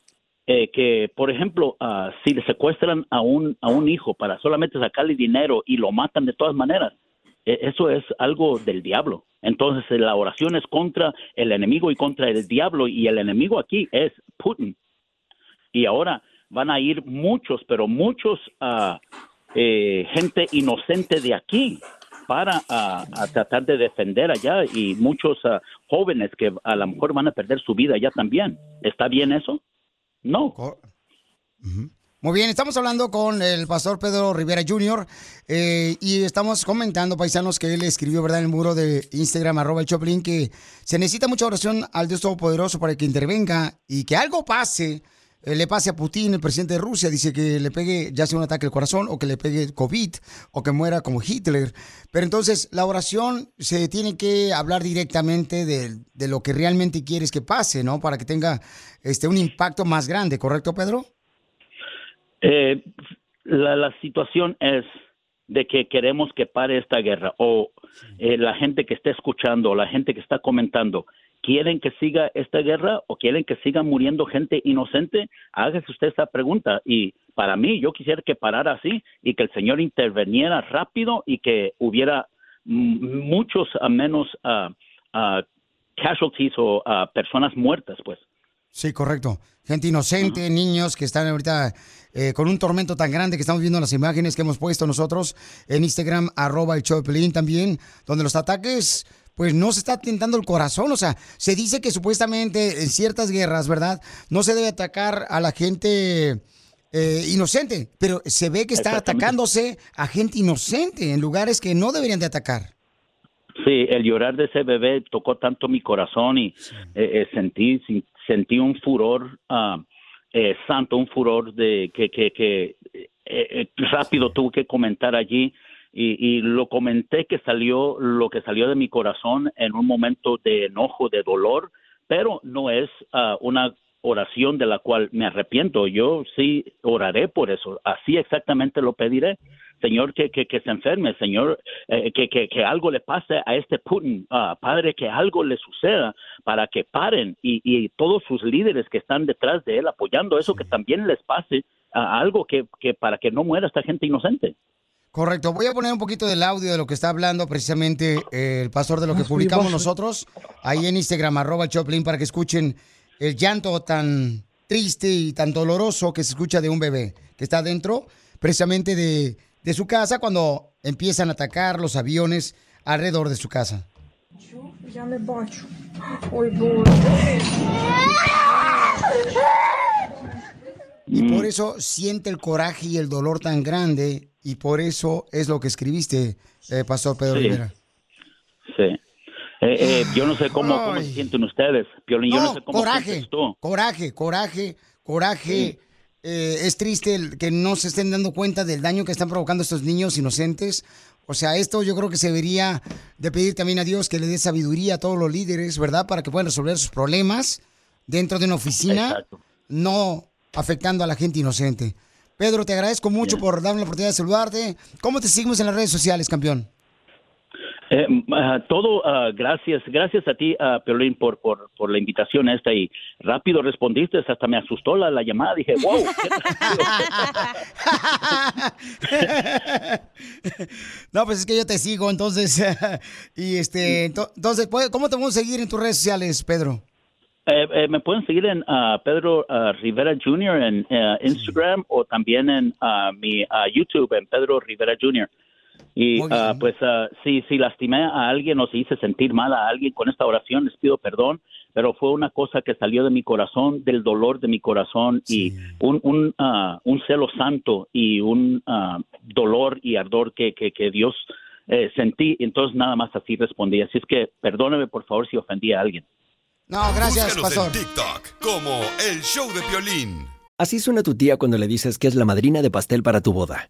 eh, que, por ejemplo, si le secuestran a un, a un hijo para solamente sacarle dinero y lo matan de todas maneras, eh, eso es algo del diablo. Entonces, la oración es contra el enemigo y contra el diablo, y el enemigo aquí es Putin. Y ahora van a ir muchos, pero muchos ah, eh, gente inocente de aquí para ah, a tratar de defender allá y muchos ah, jóvenes que a lo mejor van a perder su vida allá también. ¿Está bien eso? No. Muy bien, estamos hablando con el pastor Pedro Rivera Jr. eh, y estamos comentando, paisanos, que él escribió, ¿verdad?, en el muro de Instagram, arroba el Choplin, que se necesita mucha oración al Dios Todopoderoso para que intervenga y que algo pase, le pase a Putin, el presidente de Rusia, dice que le pegue ya sea un ataque al corazón o que le pegue COVID o que muera como Hitler. Pero entonces la oración se tiene que hablar directamente de, de lo que realmente quieres que pase, ¿no? Para que tenga este, un impacto más grande, ¿correcto, Pedro? Eh, la, la situación es de que queremos que pare esta guerra o eh, la gente que está escuchando, la gente que está comentando, ¿quieren que siga esta guerra o quieren que siga muriendo gente inocente? Hágase usted esa pregunta y para mí yo quisiera que parara así y que el Señor interveniera rápido y que hubiera muchos a menos ah, ah, casualties o ah, personas muertas, pues. Sí, correcto. Gente inocente, niños que están ahorita eh, con un tormento tan grande que estamos viendo en las imágenes que hemos puesto nosotros en Instagram, arroba el show de Pelín también, donde los ataques, pues no se está tentando el corazón. O sea, se dice que supuestamente en ciertas guerras, ¿verdad? No se debe atacar a la gente eh, inocente, pero se ve que está atacándose a gente inocente en lugares que no deberían de atacar. Sí, el llorar de ese bebé tocó tanto mi corazón y eh, eh, sentí sentí un furor ah, eh, santo, un furor de que que, que rápido tuve que comentar allí y, y lo comenté que salió lo que salió de mi corazón en un momento de enojo, de dolor, pero no es ah, una oración de la cual me arrepiento. Yo sí oraré por eso, así exactamente lo pediré. Señor, que, que, que se enferme, Señor, eh, que, que, que algo le pase a este Putin, ah, Padre, que algo le suceda para que paren y, y todos sus líderes que están detrás de él apoyando eso, que también les pase a algo que, que para que no muera esta gente inocente. Correcto, voy a poner un poquito del audio de lo que está hablando precisamente eh, el pastor de lo que [laughs] publicamos nosotros ahí en Instagram, arroba Choplin, para que escuchen el llanto tan triste y tan doloroso que se escucha de un bebé que está dentro precisamente de, de su casa cuando empiezan a atacar los aviones alrededor de su casa. Y por eso siente el coraje y el dolor tan grande y por eso es lo que escribiste, eh, Pastor Pedro Sí. Rivera. Sí. Eh, eh, yo no sé cómo, cómo se sienten ustedes, Piolín, yo no sé cómo coraje, tú. coraje, coraje, coraje. Eh, es triste que no se estén dando cuenta del daño que están provocando estos niños inocentes. O sea, esto yo creo que se debería de pedir también a Dios que le dé sabiduría a todos los líderes, ¿verdad? Para que puedan resolver sus problemas dentro de una oficina, no afectando a la gente inocente. Pedro, te agradezco mucho por darme la oportunidad de saludarte. ¿Cómo te seguimos en las redes sociales, campeón? Eh, ah, todo, ah, gracias, gracias a ti, uh, Piolín, por, por, por la invitación esta y rápido respondiste, hasta me asustó la, la llamada, dije, wow. [laughs] no, pues es que yo te sigo, entonces, [laughs] y este, ento- entonces, ¿cómo te vamos a seguir en tus redes sociales, Pedro? Eh, eh, me pueden seguir en ah, Pedro ah, Rivera Jr. en eh, Instagram o también en ah, mi YouTube, en Pedro Rivera Jr. Y pues si, si lastimé a alguien o si hice sentir mal a alguien con esta oración, les pido perdón, pero fue una cosa que salió de mi corazón, del dolor de mi corazón y un, un, un celo santo y un dolor y ardor que, que, que Dios eh, sentí. Entonces nada más así respondí. Así es que perdóneme por favor si ofendí a alguien. No, gracias, Búscanos pastor. en TikTok como El Show de Piolín. Así suena tu tía cuando le dices que es la madrina de pastel para tu boda.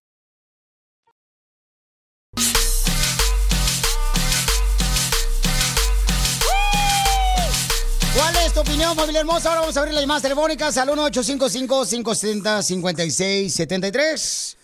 Opinión, familia hermosa? Ahora vamos a abrir las llamadas telefónicas al 1-855-570-5673.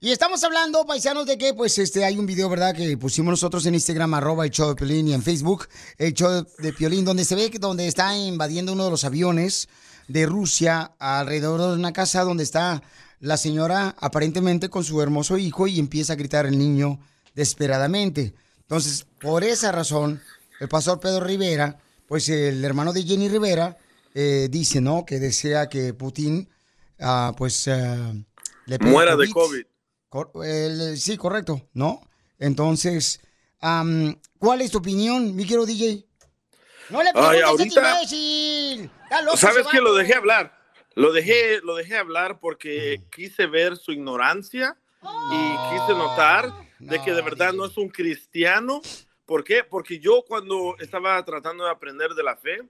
Y estamos hablando, paisanos, de que pues este hay un video, ¿verdad? Que pusimos nosotros en Instagram, arroba el show de Piolín, y en Facebook, el show de Piolín, donde se ve que donde está invadiendo uno de los aviones de Rusia alrededor de una casa donde está la señora aparentemente con su hermoso hijo y empieza a gritar el niño desesperadamente. Entonces, por esa razón, el pastor Pedro Rivera, pues el hermano de Jenny Rivera, eh, dice, ¿no? Que desea que Putin, ah, pues, ah, le Muera de COVID. Cor- el- sí, correcto, ¿no? Entonces, am, ¿cuál es tu opinión, mi querido DJ? No le Ay, preguntes, ahorita- loco ¿Sabes que Lo dejé hablar. Lo dejé, lo dejé hablar porque quise ver su ignorancia y quise notar de que de verdad no es un cristiano. ¿Por qué? Porque yo cuando estaba tratando de aprender de la fe,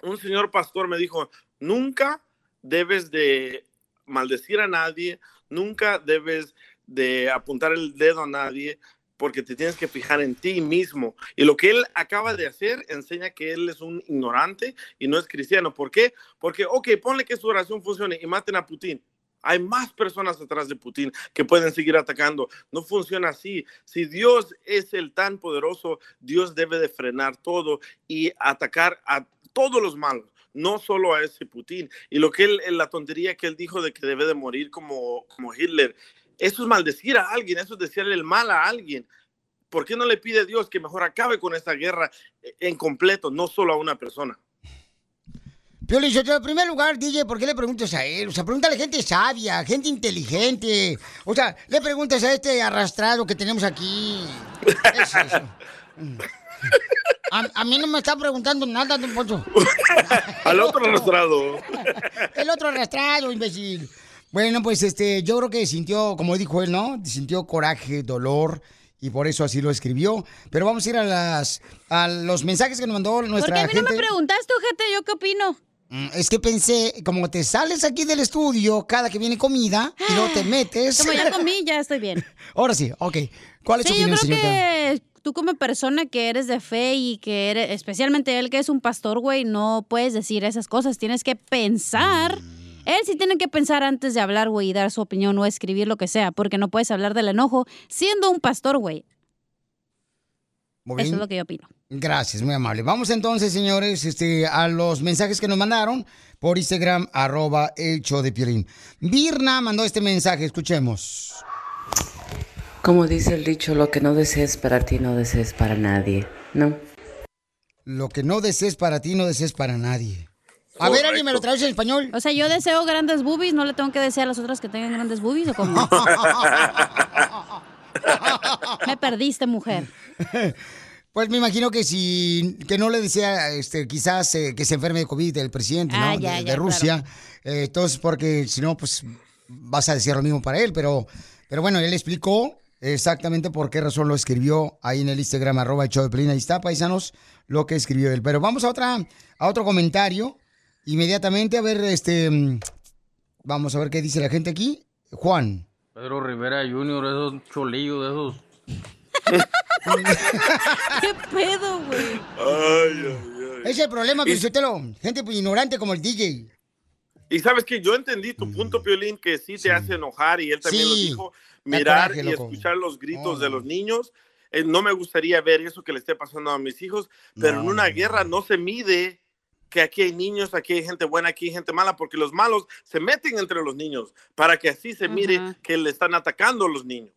un señor pastor me dijo, nunca debes de maldecir a nadie, nunca debes de apuntar el dedo a nadie porque te tienes que fijar en ti mismo. Y lo que él acaba de hacer enseña que él es un ignorante y no es cristiano. ¿Por qué? Porque, ok, ponle que su oración funcione y maten a Putin. Hay más personas atrás de Putin que pueden seguir atacando. No funciona así. Si Dios es el tan poderoso, Dios debe de frenar todo y atacar a todos los malos, no solo a ese Putin. Y lo que él, la tontería que él dijo de que debe de morir como, como Hitler, eso es maldecir a alguien, eso es decirle el mal a alguien. ¿Por qué no le pide a Dios que mejor acabe con esta guerra en completo, no solo a una persona? Piolín, yo, en primer lugar, DJ, ¿por qué le preguntas a él? O sea, pregúntale a gente sabia, gente inteligente. O sea, le preguntas a este arrastrado que tenemos aquí. Es eso. A, a mí no me está preguntando nada, don Poncho. [laughs] Al otro arrastrado. El otro arrastrado, imbécil. Bueno, pues este, yo creo que sintió, como dijo él, ¿no? Sintió coraje, dolor. Y por eso así lo escribió. Pero vamos a ir a las a los mensajes que nos mandó nuestra Porque a mí gente. no me preguntaste, gente, ¿yo qué opino? Mm, Es que pensé, como te sales aquí del estudio cada que viene comida y luego te metes. Como ya comí, ya estoy bien. [laughs] Ahora sí, ok. ¿Cuál es Sí, su yo opinión, creo señorita? que tú como persona que eres de fe y que eres, especialmente él que es un pastor, güey, no puedes decir esas cosas. Tienes que pensar. Él sí tiene que pensar antes de hablar, güey, y dar su opinión o escribir lo que sea, porque no puedes hablar del enojo siendo un pastor, güey. Eso es lo que yo opino. Gracias, muy amable. Vamos entonces, señores, este, a los mensajes que nos mandaron por Instagram, arroba el show de Piolín. Virna mandó este mensaje, escuchemos. Como dice el dicho, lo que no desees para ti, no desees para nadie, ¿no? Lo que no desees para ti, no desees para nadie. A ver, ¿alguien me lo traduce en español? O sea, yo deseo grandes boobies, ¿no le tengo que desear a las otras que tengan grandes boobies o cómo? [laughs] Me perdiste, mujer. [laughs] Pues me imagino que si que no le desea este quizás eh, que se enferme de COVID el presidente ¿no? Ah, ya, de, Rusia. Eh, entonces, porque si no, pues vas a decir lo mismo para él. Pero, pero bueno, él explicó exactamente por qué razón lo escribió ahí en el Instagram, arroba el show de Piolín. Ahí está, paisanos, lo que escribió él. Pero vamos a otra, a otro comentario. Inmediatamente, a ver, este. Vamos a ver qué dice la gente aquí. Juan. Pedro Rivera Jr., esos cholillos, de esos. [laughs] ¿Qué pedo, güey? Ese es el problema, Pizotelo. Gente pues, ignorante como el DJ. Y sabes que yo entendí tu punto, Piolín, que sí te hace enojar y él también lo dijo, mirar coraje, y loco. escuchar los gritos No, de los niños. Eh, no me gustaría ver eso que le esté pasando a mis hijos, pero en una guerra no se mide que aquí hay niños, aquí hay gente buena, aquí hay gente mala, porque los malos se meten entre los niños para que así se mire que le están atacando a los niños.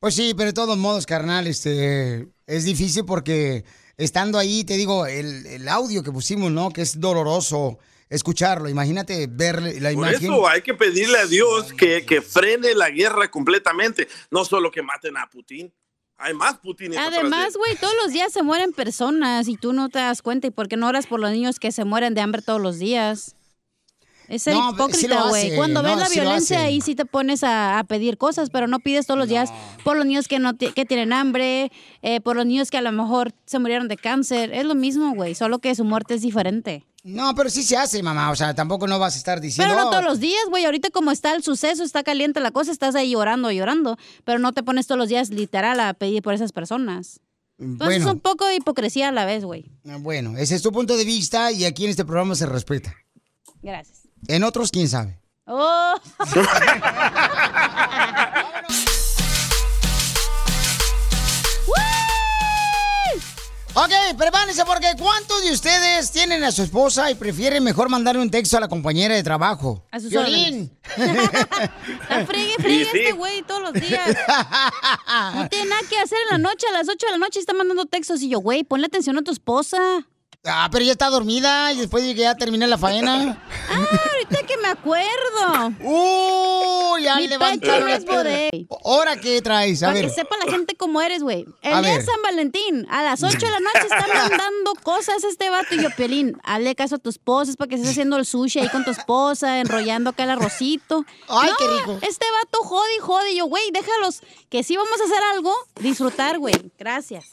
Pues sí, pero de todos modos, carnal, este, es difícil porque estando ahí, te digo, el, el audio que pusimos, ¿no? Que es doloroso escucharlo. Imagínate ver la Por imagen. eso hay que pedirle a Dios que, que frene la guerra completamente, no solo que maten a Putin. Hay más Putin. Además, güey, todos los días se mueren personas y tú no te das cuenta. ¿Y por qué no oras por los niños que se mueren de hambre todos los días? Es ser No, hipócrita, güey. Cuando ves la sí violencia, ahí sí te pones a, a pedir cosas, pero no pides todos los días por los niños que no que tienen hambre, eh, por los niños que a lo mejor se murieron de cáncer. Es lo mismo, güey, solo que su muerte es diferente. No, pero sí se hace, mamá. O sea, tampoco no vas a estar diciendo. Pero no "Oh, todos los días, güey. Ahorita como está el suceso, está caliente la cosa, estás ahí llorando, llorando. Pero no te pones todos los días literal a pedir por esas personas. Entonces es un poco de hipocresía a la vez, güey. Bueno, ese es tu punto de vista y aquí en este programa se respeta. Gracias. En otros, quién sabe. Oh. [laughs] Ok, prepárense porque ¿cuántos de ustedes tienen a su esposa y prefieren mejor mandarle un texto a la compañera de trabajo? A sus Violín. Está [laughs] friegue, friegue Sí, sí. este güey todos los días. No tiene nada que hacer en la noche, a las 8 de la noche está mandando textos y yo, güey, ponle atención a tu esposa. Ah, pero ya está dormida y después de que ya terminé la faena. [laughs] Ah, ahorita que me acuerdo. ¡Uy! Ya Mi levantaron pecho no la es bodega. ¿Ahora qué traes? A Para ver. que sepa la gente cómo eres, güey. A El día de. San Valentín, a las 8 de la noche está [laughs] mandando cosas este vato. Y yo, Piolín, hazle caso a tu esposa, es para que estés haciendo el sushi ahí con tu esposa, enrollando acá el arrocito. Ay, No, qué rico. Este vato jode y jode. Y yo, güey, déjalos, que si vamos a hacer algo, disfrutar, güey. Gracias.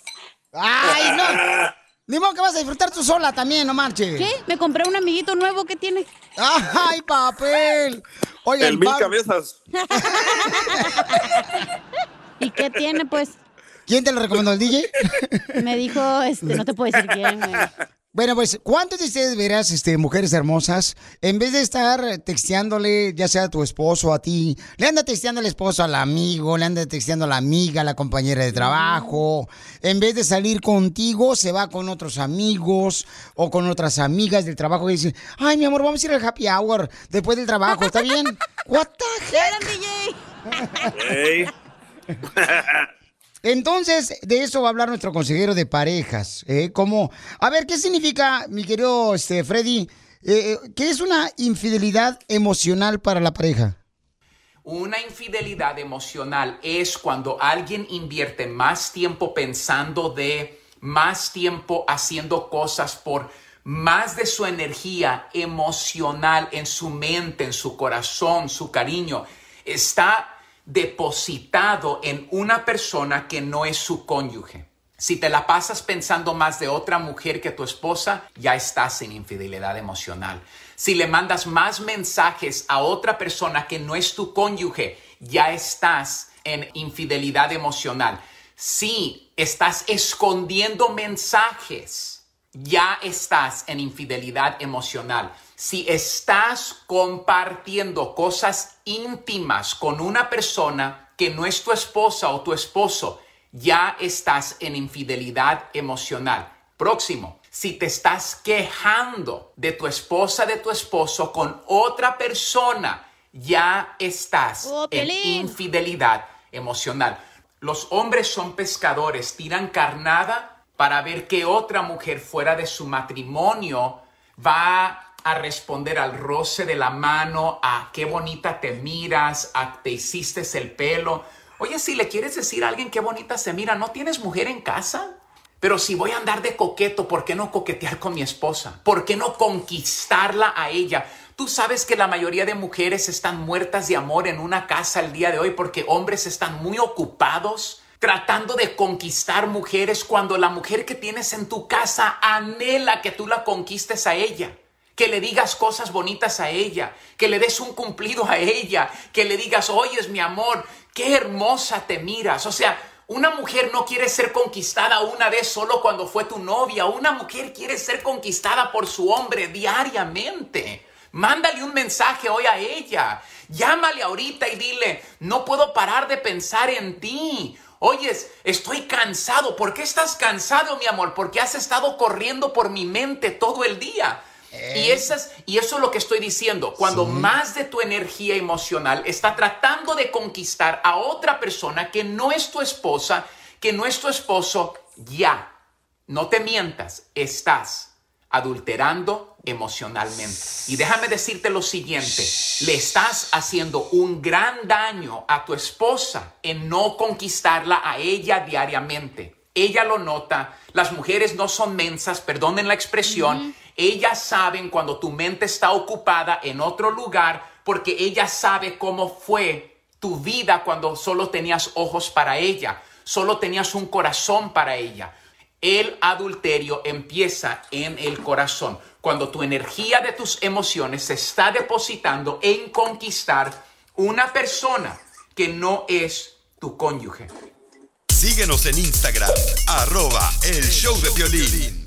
¡Ay, no! Ni modo que vas a disfrutar tú sola también, no marches. ¿Qué? Me compré un amiguito nuevo que tiene. ¡Ay, papel! Oigan, el mil va- cabezas. [laughs] ¿Y qué tiene, pues? ¿Quién te lo recomendó, el DJ? Me dijo, este, no te puedo decir quién, güey. Bueno, pues, ¿cuántos de ustedes verás, este, mujeres hermosas, en vez de estar texteándole, ya sea a tu esposo o a ti, le anda texteando al esposo al amigo, le anda texteando a la amiga, a la compañera de trabajo, en vez de salir contigo, se va con otros amigos o con otras amigas del trabajo y dicen, ay, mi amor, vamos a ir al happy hour después del trabajo, ¿está bien? [laughs] What the heck? Ey. [laughs] [laughs] Entonces, de eso va a hablar nuestro consejero de parejas. ¿eh? A ver, ¿qué significa, mi querido este, Freddy? eh, eh, ¿Qué es una infidelidad emocional para la pareja? Una infidelidad emocional es cuando alguien invierte más tiempo pensando de, más tiempo haciendo cosas por más de su energía emocional en su mente, en su corazón, su cariño. Está depositado en una persona que no es su cónyuge. Si te la pasas pensando más de otra mujer que tu esposa, ya estás en infidelidad emocional. Si le mandas más mensajes a otra persona que no es tu cónyuge, ya estás en infidelidad emocional. Si estás escondiendo mensajes, ya estás en infidelidad emocional. Si estás compartiendo cosas íntimas con una persona que no es tu esposa o tu esposo, ya estás en infidelidad emocional. Próximo, si te estás quejando de tu esposa, de tu esposo con otra persona, ya estás Oh, en infidelidad emocional. Los hombres son pescadores, tiran carnada para ver qué otra mujer fuera de su matrimonio va a responder al roce de la mano, a qué bonita te miras, a te hiciste el pelo. Oye, si le quieres decir a alguien qué bonita se mira, ¿no tienes mujer en casa? Pero si voy a andar de coqueto, ¿por qué no coquetear con mi esposa? ¿Por qué no conquistarla a ella? Tú sabes que la mayoría de mujeres están muertas de amor en una casa el día de hoy porque hombres están muy ocupados tratando de conquistar mujeres cuando la mujer que tienes en tu casa anhela que tú la conquistes a ella. Que le digas cosas bonitas a ella, que le des un cumplido a ella, que le digas, oyes mi amor, qué hermosa te miras. O sea, una mujer no quiere ser conquistada una vez solo cuando fue tu novia. Una mujer quiere ser conquistada por su hombre diariamente. Mándale un mensaje hoy a ella. Llámale ahorita y dile, no puedo parar de pensar en ti. Oyes, estoy cansado. ¿Por qué estás cansado, mi amor? Porque has estado corriendo por mi mente todo el día. Y, esas, y eso es lo que estoy diciendo. Cuando más de tu energía emocional está tratando de conquistar a otra persona que no es tu esposa, que no es tu esposo, ya, no te mientas, estás adulterando emocionalmente. Y déjame decirte lo siguiente, le estás haciendo un gran daño a tu esposa en no conquistarla a ella diariamente. Ella lo nota, las mujeres no son mensas, perdonen la expresión, ellas saben cuando tu mente está ocupada en otro lugar porque ella sabe cómo fue tu vida cuando solo tenías ojos para ella, solo tenías un corazón para ella. El adulterio empieza en el corazón, cuando tu energía de tus emociones se está depositando en conquistar una persona que no es tu cónyuge. Síguenos en Instagram, arroba el show de violín.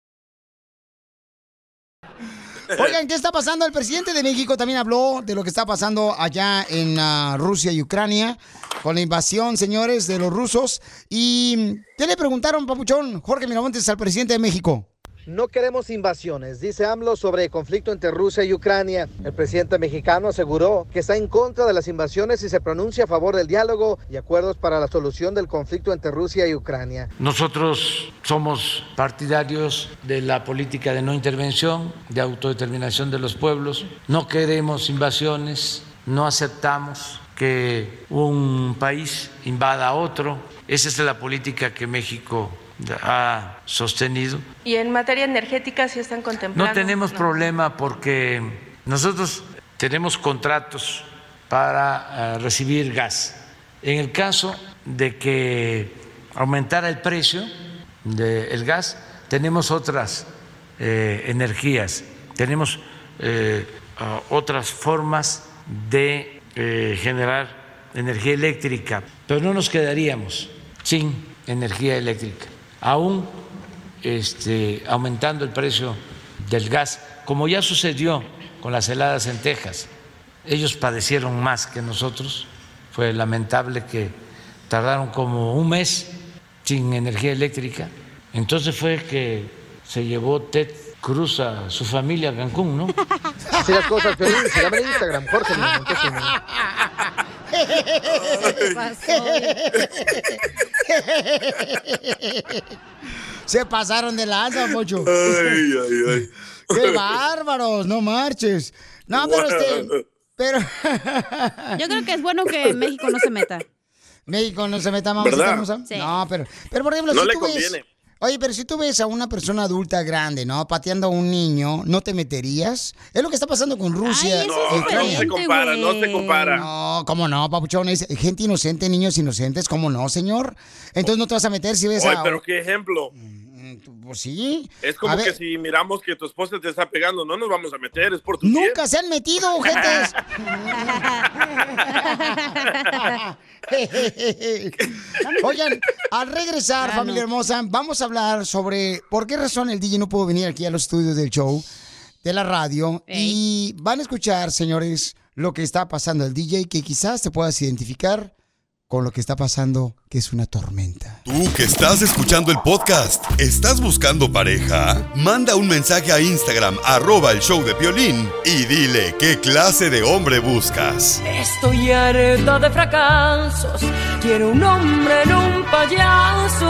[laughs] Oigan, ¿qué está pasando? El presidente de México también habló de lo que está pasando allá en ah, Rusia y Ucrania con la invasión, señores, de los rusos. ¿Y qué le preguntaron, papuchón, Jorge Miramontes, al presidente de México? No queremos invasiones, dice AMLO sobre el conflicto entre Rusia y Ucrania. El presidente mexicano aseguró que está en contra de las invasiones y se pronuncia a favor del diálogo y acuerdos para la solución del conflicto entre Rusia y Ucrania. Nosotros somos partidarios de la política de no intervención, de autodeterminación de los pueblos. No queremos invasiones, no aceptamos que un país invada a otro. Esa es la política que México ha sostenido. Y en materia energética sí están contemplando. No tenemos problema porque nosotros tenemos contratos para eh, recibir gas. En el caso de que aumentara el precio del gas, tenemos otras eh, energías, tenemos eh, otras formas de eh, generar energía eléctrica, pero no nos quedaríamos sin energía eléctrica, aún este, aumentando el precio del gas, como ya sucedió con las heladas en Texas. Ellos padecieron más que nosotros, fue lamentable que tardaron como un mes sin energía eléctrica, entonces fue que se llevó Ted Cruz a su familia a Cancún, ¿no? [laughs] Así las cosas, Piolín, sígame en Instagram, Jorge. [laughs] Se pasaron de lanza, Pocho. Ay, ay, ay. [laughs] ¡Qué bárbaros! No marches. No, pero este... Pero... [laughs] Yo creo que es bueno que México no se meta. México no se meta, hermosa. Sí. No, pero, pero por ejemplo, No si le tú ves-. Oye, pero si tú ves a una persona adulta grande, ¿no? Pateando a un niño, ¿no te meterías? Es lo que está pasando con Rusia. No, e no Ucrania. se compara, no se compara. No, ¿cómo no, papuchón? Es gente inocente, niños inocentes, ¿cómo no, señor? Entonces no te vas a meter si ves Oye, a... pero qué ejemplo. Pues sí. Es como A que ver, si miramos que tu esposa te está pegando, no nos vamos a meter, es por tu Nunca se han metido, [laughs] gentes. [laughs] Oigan, al regresar, Ah, familia no. hermosa, vamos a hablar sobre por qué razón el DJ no pudo venir aquí a los estudios del show de la radio. Y van a escuchar, señores, lo que está pasando el DJ, que quizás te puedas identificar con lo que está pasando, que es una tormenta. Tú que estás escuchando el podcast, ¿estás buscando pareja? Manda un mensaje a Instagram, arroba el show de Piolín, y dile qué clase de hombre buscas. Estoy harta de fracasos. Quiero un hombre en un payaso.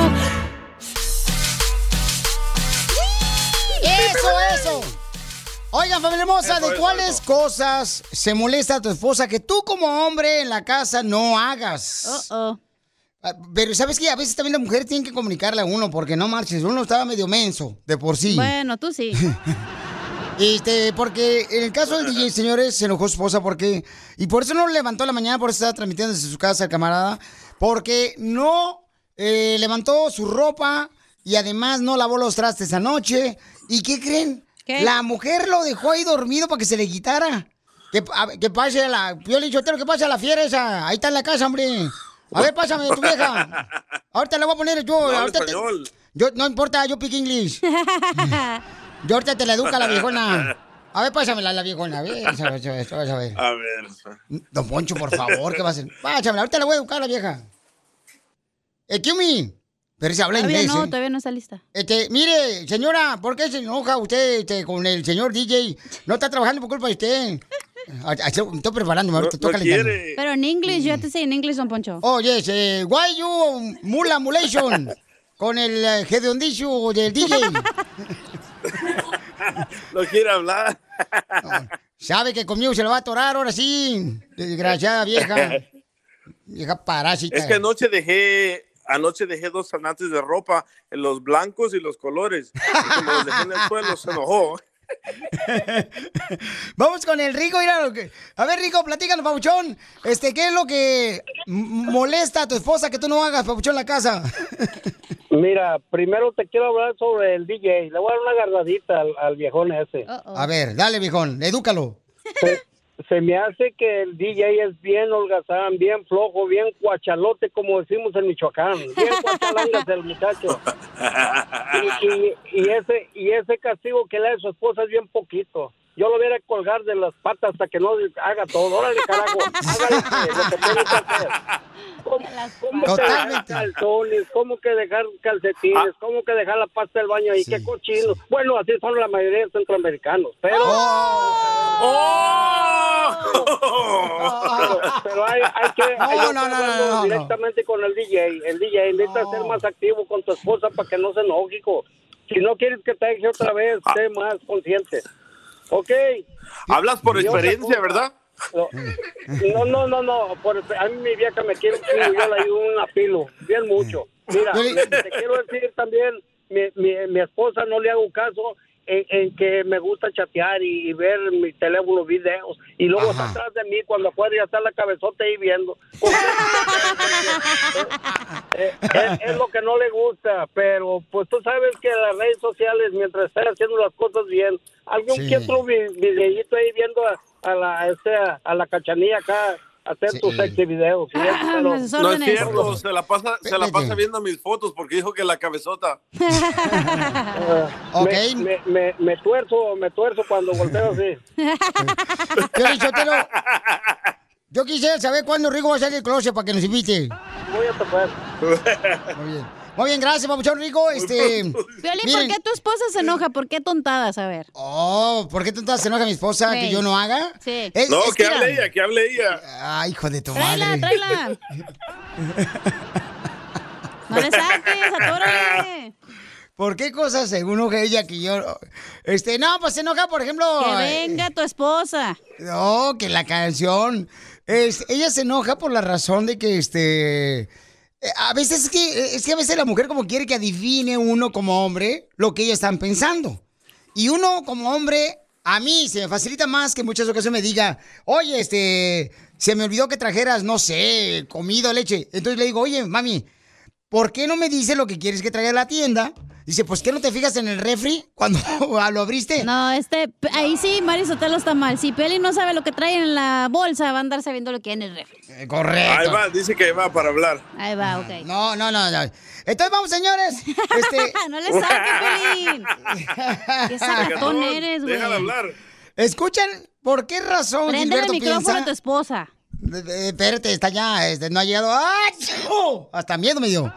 ¡Eso, eso! Oigan, familia hermosa, ¿de eso, cuáles cosas se molesta tu esposa que tú como hombre en la casa no hagas? Ah, Pero ¿sabes qué? A veces también la mujer tiene que comunicarle a uno porque no marches. Uno estaba medio menso de por sí. Bueno, tú sí. [laughs] Este, porque en el caso del DJ, señores, se enojó su esposa porque... Y por eso no lo levantó a la mañana, por eso estaba transmitiendo desde su casa el camarada. Porque no eh, levantó su ropa y además no lavó los trastes anoche. ¿Y qué creen? La mujer lo dejó ahí dormido para que se le quitara. Que, a- que pase a la... Piolín Sotelo, que pase a la fiera esa. Ahí está en la casa, hombre. A ver, pásame tu vieja. Ahorita la voy a poner yo. No ahorita te- yo, no importa, yo pick English. [laughs] yo ahorita te la educa la viejona. A ver, pásamela la viejona. A ver, a ver, a ver, a ver. A ver. Don Poncho, por favor, ¿qué va a hacer? Pásamela, ahorita la voy a educar a la vieja. Excuse me. Pero se habla Todavía inglés, no, ¿eh? todavía no está lista. Este, mire, señora, ¿por qué se enoja usted este, con el señor DJ? No está trabajando por culpa de usted. Ah, ah, Estoy preparándome, ahorita estoy calentando. Pero en inglés, yo te sé en inglés, Don Poncho. Oh, yes, eh, why you mula mulation con el eh, hediondicio del DJ? [laughs] No quiere hablar. Sabe que conmigo se lo va a atorar ahora sí. Desgraciada vieja. [laughs] Vieja parásita. Es que anoche dejé, anoche dejé dos zanantes de ropa, en los blancos y los colores. Y como los dejé en el suelo, se enojó. [laughs] Vamos con el Rico, mira lo que... A ver, Rico, platícanos, Pabuchón. Este, ¿qué es lo que molesta a tu esposa que tú no hagas, Pabuchón, en la casa? [laughs] Mira, primero te quiero hablar sobre el DJ. Le voy a dar una agarradita al, al viejón ese. A ver, dale, viejón, edúcalo. Se me hace que el DJ es bien holgazán, bien flojo, bien cuachalote, como decimos en Michoacán. Bien cuachalangas el muchacho. [laughs] Y, y- y ese, y ese castigo que le da a su esposa es bien poquito. Yo lo hubiera colgar de las patas hasta que no haga todo. Órale, carajo, hágale lo que tiene que hacer. ¿Cómo, cómo que dejar calzones? ¿Cómo que dejar calcetines? ¿Cómo que dejar la pasta del baño ahí? ¡Qué cochino! Bueno, así son la mayoría de centroamericanos, pero... Pero, pero hay, hay que, hay No, que no, no, hablarlo no, no, no. directamente con el DJ. El DJ necesita ser más activo con tu esposa para que no se enoje. Si no quieres que te deje otra vez, sé más consciente. ¿Ok? Hablas por experiencia, ¿verdad? No, no, no, no. Por, a mí mi vieja me quiere un chingo, yo le ayudo un apilo, bien mucho. Mira, te quiero decir también, mi, mi, mi esposa no le hago caso en, en que me gusta chatear y, y ver mi teléfono, videos, y luego está atrás de mí cuando afuera ya está la cabezota ahí viendo. [laughs] Eh, es, es lo que no le gusta, pero pues tú sabes que las redes sociales, mientras estás haciendo las cosas bien, algún Sí. que otro vi- videíto ahí viendo a, a la a, a la cachanilla acá hacer tus sexy videos. ¿sí? Pero- No es cierto, se la pasa, se la pasa viendo mis fotos porque dijo que la cabezota. Ah, me, me, me, me tuerzo, me tuerzo cuando volteo así. [laughs] Yo quisiera saber cuándo Rigo va a salir del closet para que nos invite. Voy a tocar. Muy bien. Muy bien, gracias, papuchón Rico. Este, Violín, ¿por qué tu esposa se enoja? ¿Por qué tontadas? A ver. Oh, ¿por qué tanto se enoja mi esposa que yo no haga? Sí. Es- no, es que hable ella, que hable ella. Ay, hijo de tu Tráela, madre. tráela. No le saques, atórale. ¿Por qué cosas según enoja ella que yo? Este, no, pues se enoja, por ejemplo. Que eh, venga tu esposa. No, que la canción. Es, ella se enoja por la razón de que este. Eh, A veces es que, es que a veces la mujer como quiere que adivine uno como hombre lo que ellas están pensando. Y uno como hombre, a mí se me facilita más que muchas ocasiones me diga, oye, este, se me olvidó que trajeras, no sé, comida leche. Entonces le digo, oye, mami, ¿por qué no me dices lo que quieres que traiga a la tienda? Dice, pues ¿qué no te fijas en el refri cuando [laughs] lo abriste? No, este, ahí sí, Mari Sotelo está mal. Si Peli no sabe lo que trae en la bolsa, va a andar sabiendo lo que hay en el refri. Eh, Correcto. Ahí va, dice que va para hablar. Ahí va, ok. No, no, no, no. Entonces vamos, señores. Este... [laughs] no le saques, Pelín. [laughs] Qué sacatón eres, güey. Déjala hablar. Escuchan, ¿por qué razón Gilberto el micrófono piensa... a tu esposa. Eh, eh, Espérate, está ya, este, no ha llegado. ¡Ay! ¡Oh! Hasta miedo me dio.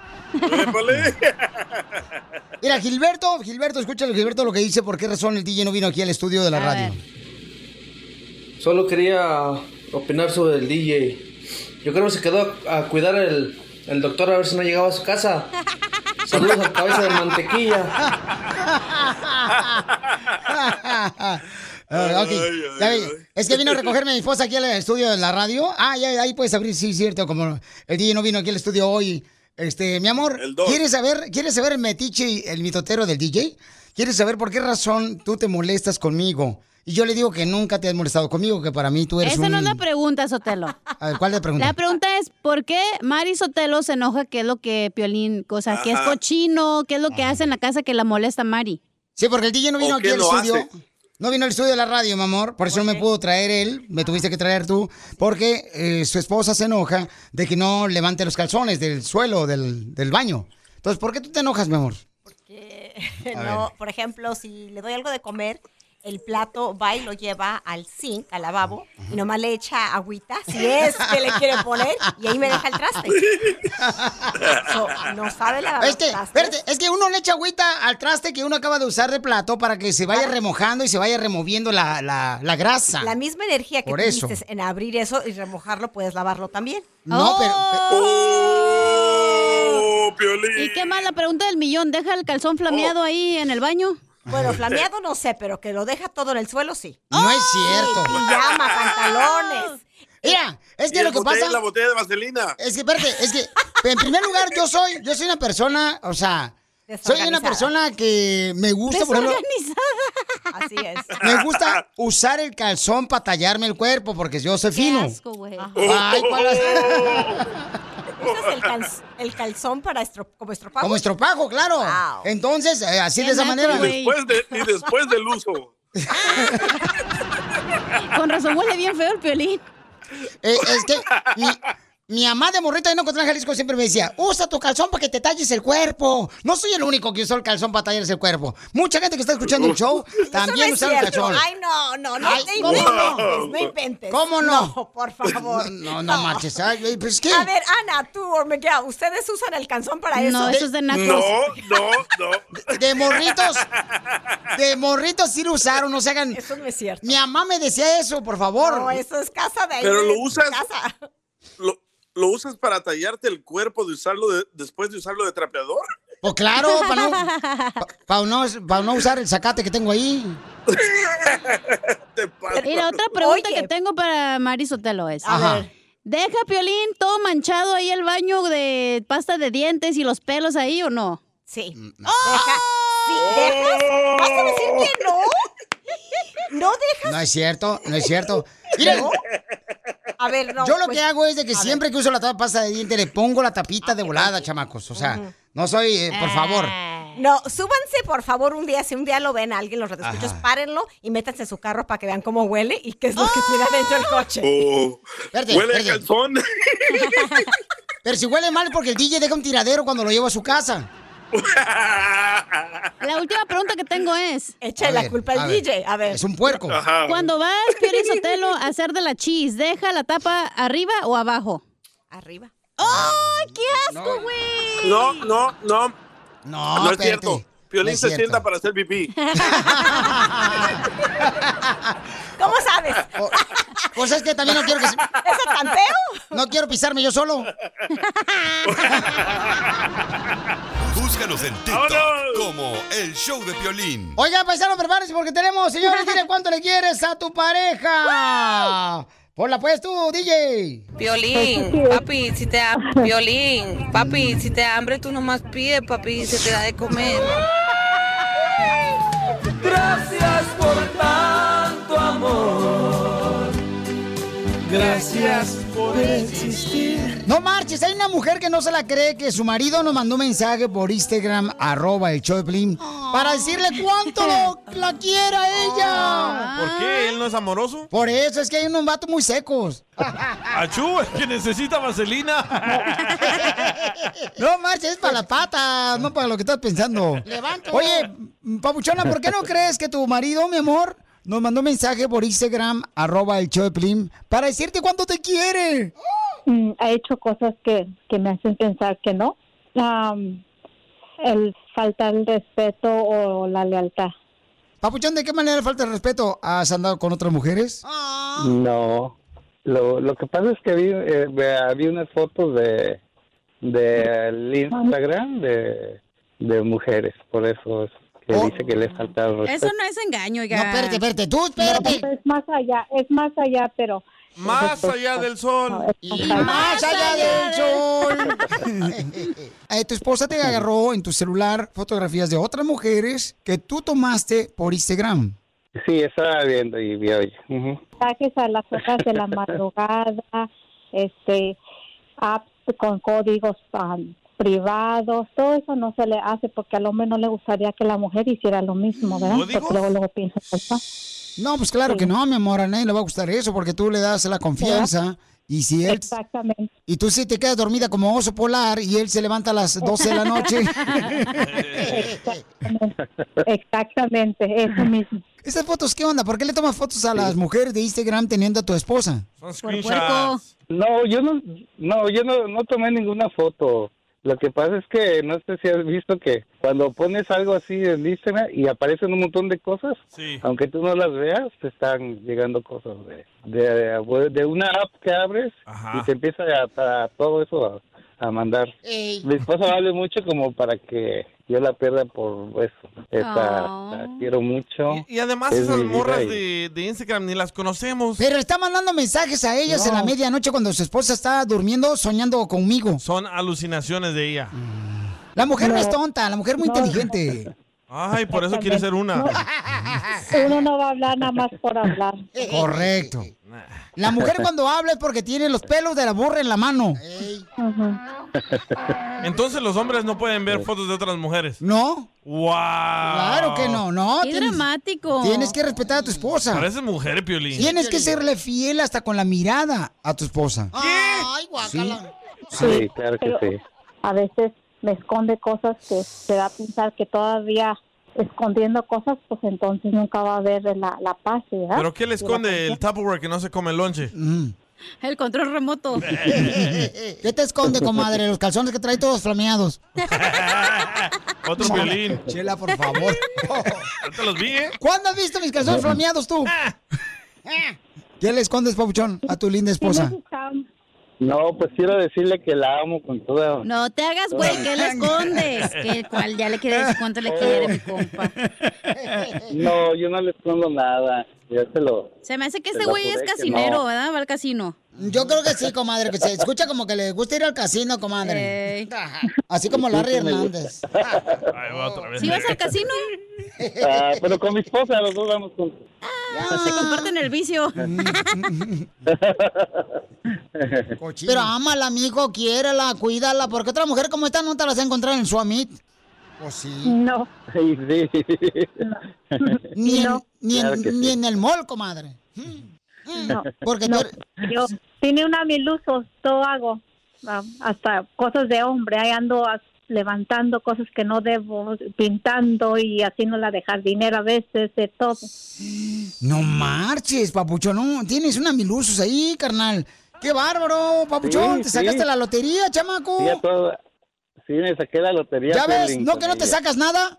Mira, Gilberto, Gilberto, escúchalo, Gilberto, lo que dice, por qué razón el DJ no vino aquí al estudio de la radio. Solo quería opinar sobre el DJ. Yo creo que se quedó a, cuidar el, el doctor a ver si no llegaba a su casa. Saludos a cabeza de mantequilla. [laughs] Ah, Es que vino a recogerme a mi esposa aquí al estudio de la radio. Ah, ya, ahí puedes abrir, sí, cierto. Como el DJ no vino aquí al estudio hoy. Este, mi amor, ¿quieres saber, ¿quieres saber el metiche y el mitotero del DJ? ¿Quieres saber por qué razón tú te molestas conmigo? Y yo le digo que nunca te has molestado conmigo, que para mí tú eres Esa un... no es la pregunta, Sotelo. [laughs] A ver, ¿cuál es la pregunta? La pregunta es, ¿por qué Mari Sotelo se enoja? ¿Qué es lo que Piolín, o sea, que es cochino? ¿Qué es lo que hace en la casa que la molesta a Mari? Sí, porque el DJ no vino ¿O aquí al estudio. hace? No vino al estudio de la radio, mi amor. Por eso no me pudo traer él. Me tuviste que traer tú. Porque eh, su esposa se enoja de que no levante los calzones del suelo del, del baño. Entonces, ¿por qué tú te enojas, mi amor? A [laughs] no, por ejemplo, si le doy algo de comer, el plato va y lo lleva al zinc, al lavabo, y nomás le echa agüita, si es que le quiere poner, y ahí me deja el traste. So, no sabe lavar Es que, espérate, es que uno le echa agüita al traste que uno acaba de usar de plato para que se vaya remojando y se vaya removiendo la, la- la grasa. La misma energía que tuviste en abrir eso y remojarlo, puedes lavarlo también. No, pero- Oh, ¿Y qué más? La pregunta del millón, ¿deja el calzón flameado Oh. ahí en el baño? Bueno, flameado no sé, pero que lo deja todo en el suelo, sí. No es cierto. Pijama, pantalones. Mira, es que Y lo que botella- pasa... La botella de vaselina. Es que, espérate, es que, en primer lugar, yo soy, yo soy una persona, o sea, soy una persona que me gusta, por ejemplo, Así es. me gusta usar el calzón para tallarme el cuerpo, porque yo soy fino. asco, güey. Ay, ¿cuál es? ¿Usas el, cal- el calzón para estro- como estropajo? Como estropajo, claro. Entonces, eh, así de esa manera. Y después, de- y después del uso. [laughs] Con razón huele bien feo el piolín. Eh, es que Mi mamá de morrito ahí en Ocotlán, Jalisco siempre me decía, usa tu calzón para que te talles el cuerpo. No soy el único que usó el calzón para tallarse el cuerpo. Mucha gente que está escuchando el show [laughs] también no el es cierto. calzón. Ay, no, no, no, Ay, no ¿cómo inventes, no? no inventes. ¿Cómo no? No, por favor. [laughs] No, no marches. Ay, pues ¿qué? A ver, Ana, tú o Miguel, ¿ustedes usan el calzón para eso? No, eso es de nacos. No, no, no. De morritos. De morritos sí lo usaron, no se hagan. Eso no es cierto. Mi mamá me decía eso, por favor. No, eso es casa de Pero de lo usas- casa. ¿Lo, lo usas para tallarte el cuerpo de usarlo de- después de usarlo de trapeador? Pues claro, [laughs] para no, pa- pa no, pa no usar el zacate que tengo ahí. [laughs] Y la otra pregunta Oye. que tengo para Mari Sotelo es, A Ajá. ver. ¿deja Piolín todo manchado ahí el baño de pasta de dientes y los pelos ahí o no? Sí. Mm, Deja, sí, dejas. ¿Vas a decir que no? No dejas. No es cierto, no es cierto. [laughs] Mira, ¿No? A ver, no. yo lo pues, que hago es de que siempre que uso la tapa pasta de diente le pongo la tapita de volada, chamacos. O sea, no soy, eh, por favor. No, súbanse por favor un día, si un día lo ven a alguien, los redescuchos, Ajá. párenlo y métanse en su carro para que vean cómo huele y qué es lo que tiene adentro el coche. Oh, huele a espérate. calzón. Pero si huele mal porque el DJ deja un tiradero cuando lo llevo a su casa. [laughs] La última pregunta que tengo es, Echa la ver, culpa a al ver. DJ. A ver. Es un puerco. cuando vas Piolín Sotelo a hacer de la cheese, ¿deja la tapa arriba o abajo? Arriba. ¡Ay, qué asco, güey! No, no, no. No, No es espérate. cierto. Piolín se sienta para hacer pipí. [laughs] ¿Cómo sabes? Pues es que también no quiero que se- [laughs] ¿Ese tanteo? No quiero pisarme yo solo. [laughs] Búscanos en TikTok como El Show de Piolín. Oiga, paisano, prepárense porque tenemos, señores, dile cuánto le quieres a tu pareja. Ponla pues tú, DJ. Violín, papi, si te violín, papi, si te hambre tú nomás pides, papi, se te da de comer. Gracias por tanto amor. Gracias por existir. No marches, hay una mujer que no se la cree que su marido nos mandó un mensaje por Instagram, arroba el Piolín, para decirle cuánto lo- la quiere a ella. ¿Por qué? ¿Él no es amoroso? Por eso es que hay unos vatos muy secos. [laughs] Achú, es que necesita vaselina. [laughs] No marches, es para las patas, no para lo que estás pensando. Oye, Papuchona, ¿por qué no crees que tu marido, mi amor, nos mandó un mensaje por Instagram, arroba el show de para decirte cuánto te quiere? Mm, ha hecho cosas que, que me hacen pensar que no. Am, el faltar el respeto o la lealtad. Papuchón, ¿de qué manera falta el respeto? ¿Has andado con otras mujeres? No, lo, lo que pasa es que vi, eh, ve- había unas fotos de del Instagram de, de mujeres, por eso es que Oh. dice que le falta el respeto. Eso no es engaño, oiga. No, espérate, espérate, tú, espérate. No, es más allá, es más allá, pero... Más allá del sol. Y más allá del sol. [laughs] Eh, tu esposa te agarró en tu celular fotografías de otras mujeres que tú tomaste por Instagram. Sí, estaba viendo y vi hoy. Mensajes a las horas de la madrugada, este, apps con códigos um, privados, todo eso no se le hace porque al hombre no le gustaría que la mujer hiciera lo mismo, ¿verdad? ¿Códigos? Porque luego, luego piensa. No, pues claro que no, mi amor, a nadie le va a gustar eso porque tú le das la confianza y si él... Exactamente. Y tú sí te quedas dormida como oso polar y él se levanta a las 12 de la noche. Exactamente, eso mismo. ¿Esas fotos qué onda? ¿Por qué le tomas fotos a las mujeres de Instagram teniendo a tu esposa? No, yo no, no, yo no, no tomé ninguna foto. Lo que pasa es que no sé si has visto que cuando pones algo así en Instagram y aparecen un montón de cosas, Sí. aunque tú no las veas, te están llegando cosas de, de, de una app que abres y te empieza a, a todo eso a, a mandar. Mi esposa vale mucho como para que yo la pierda por eso. Esta, la quiero mucho. Y además Es esas morras y- de, de Instagram ni las conocemos. Pero está mandando mensajes a ellas en la No. medianoche cuando su esposa está durmiendo soñando conmigo. Son alucinaciones de ella. La mujer no, es tonta, la mujer es muy inteligente. Ay, por eso quiere ser una. [laughs] Uno no va a hablar nada más por hablar. [laughs] Correcto. [laughs] La mujer cuando habla es porque tiene los pelos de la burra en la mano. Entonces los hombres no pueden ver fotos de otras mujeres. ¿No? ¡Wow! Claro que no, no. Qué dramático. Tienes que respetar a tu esposa. Pareces mujer, Piolín. Tienes que serle fiel hasta con la mirada a tu esposa. Ay, guácala. Sí, claro que pero sí. a veces me esconde cosas que te da a pensar que todavía escondiendo cosas, pues entonces nunca va a haber la, la paz, ¿verdad? ¿Pero qué le esconde el Tupperware que no se come el lonche? [laughs] El control remoto. [laughs] ¿Qué te esconde, comadre? Los calzones que trae todos flameados. [laughs] Otro violín. Chela, por favor. ¿No te los vi, eh? ¿Cuándo has visto mis calzones flameados tú? ¿Qué le escondes, papuchón, a tu linda esposa? No, pues quiero decirle que la amo con toda... No te hagas, güey, ¿qué le escondes? Que el cual ya le quiere decir cuánto le quiere, mi compa. No, yo no le escondo nada. Ya se lo... Se me hace que este güey es que casinero, no. ¿verdad? Va al casino. Yo creo que sí, comadre, que se escucha como que le gusta ir al casino, comadre. Así como Larry Hernández. Ahí va otra vez. ¿Sí vas al casino? Ah, pero con mi esposa los dos vamos juntos. Se comparten el vicio. Pero ámala, amigo, quiérela, cuídala, porque otra mujer como esta no te la vas a encontrar en Suamit. ¿O sí? No. Sí, sí. Ni, en, No. ni, en, Claro que sí. ni en el mall, comadre. No, Porque no, yo tiene una mil usos, todo hago, ah, hasta cosas de hombre, ahí ando levantando cosas que no debo, pintando y haciéndola de jardinera a veces, de todo. No marches, papuchón, no, tienes una milusos ahí, carnal. ¡Qué bárbaro, papuchón! Sí, ¿Te sí. sacaste la lotería, chamaco? Sí, a todo- sí, me saqué la lotería. ¿Ya ves? ¿No que no te sacas nada?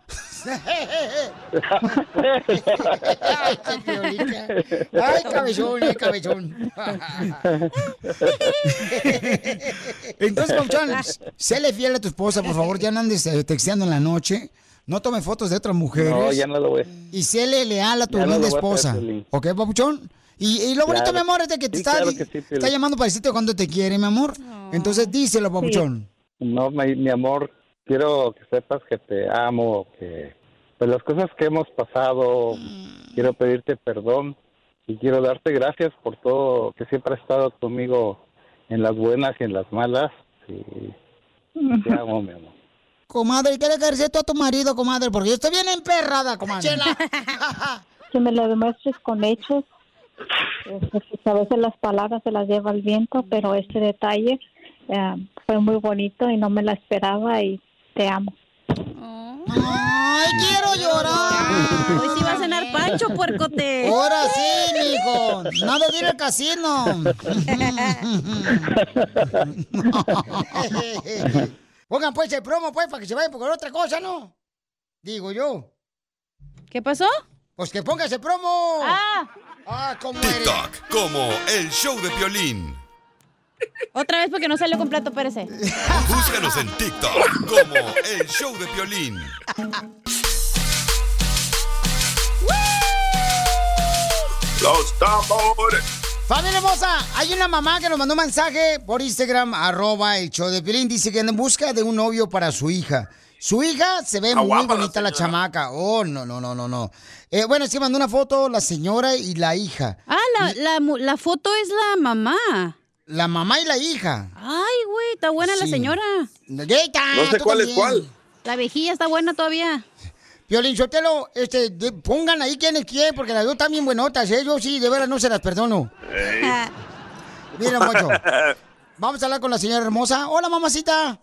Ay, cabezón, ay, cabezón. Entonces, Papuchón, séle fiel a tu esposa, por favor, ya no andes eh, texteando en la noche. No tome fotos de otras mujeres. No, ya no lo voy. Y séle leal a tu Ya linda hacer, esposa. ¿Ok, Papuchón? Y, y lo bonito, Claro. mi amor, es de que te Sí, está, claro que sí, Piolín. está llamando para decirte cuando te quiere, mi amor. Entonces, díselo, Papuchón. No, mi, mi amor, quiero que sepas que te amo, que de las cosas que hemos pasado, quiero pedirte perdón y quiero darte gracias por todo, que siempre has estado conmigo en las buenas y en las malas. Y te [laughs] amo, mi amor. Comadre, ¿qué le quieres decir tú a tu marido, comadre? Porque yo estoy bien emperrada, comadre. [laughs] Que me lo demuestres con hechos, eh, porque a veces las palabras se las lleva el viento, pero este detalle fue muy bonito y no me la esperaba y te amo. ¡Ay, quiero llorar! Hoy sí va a cenar Pancho, puercote. Ahora sí, mijo. Nada de ir al casino. [laughs] Pongan pues el promo, pues, para que se vayan por otra cosa, ¿no? Digo yo. ¿Qué pasó? Pues que pongas el promo. Ah. Ah, ¿cómo eres? TikTok como el show de Piolín. Otra vez porque no salió completo, espérese. Búscanos en TikTok como el show de Piolín. Los tambores. Familia hermosa, hay una mamá que nos mandó un mensaje por Instagram, arroba el show de Piolín. Dice que anda en busca de un novio para su hija. Su hija se ve muy la bonita la, chamaca. Oh, no, no, no, no, no. Eh, bueno, sí mandó una foto la señora y la hija. Ah, la, la foto es la mamá. La mamá y la hija. Ay, güey, está buena la señora. No sé cuál es cuál. La viejilla está buena todavía. Piolín Sotelo, este, de- pongan ahí quién es quién, porque las dos están bien buenotas, ¿eh? Yo sí, de veras no se las perdono. Mira, mocho. [laughs] Vamos a hablar con la señora hermosa. Hola, mamacita.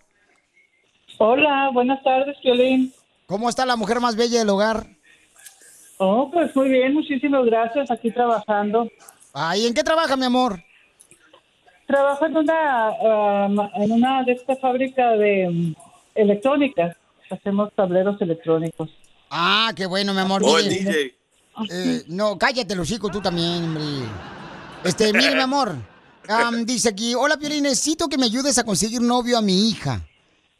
Hola, buenas tardes, Piolín. ¿Cómo está la mujer más bella del hogar? Oh, pues muy bien, muchísimas gracias, aquí trabajando. Ay, ¿en qué trabaja, mi amor? Trabajo en una, ah, ma- en una de esta fábrica de mm, electrónica. Hacemos tableros electrónicos. Ah, qué bueno, mi amor. Oh, Mire, DJ. eh, no, cállate, Lucico, tú también, hombre. Este, mire, mi amor. am, [laughs] dice aquí, hola, Piolín, necesito que me ayudes a conseguir novio a mi hija.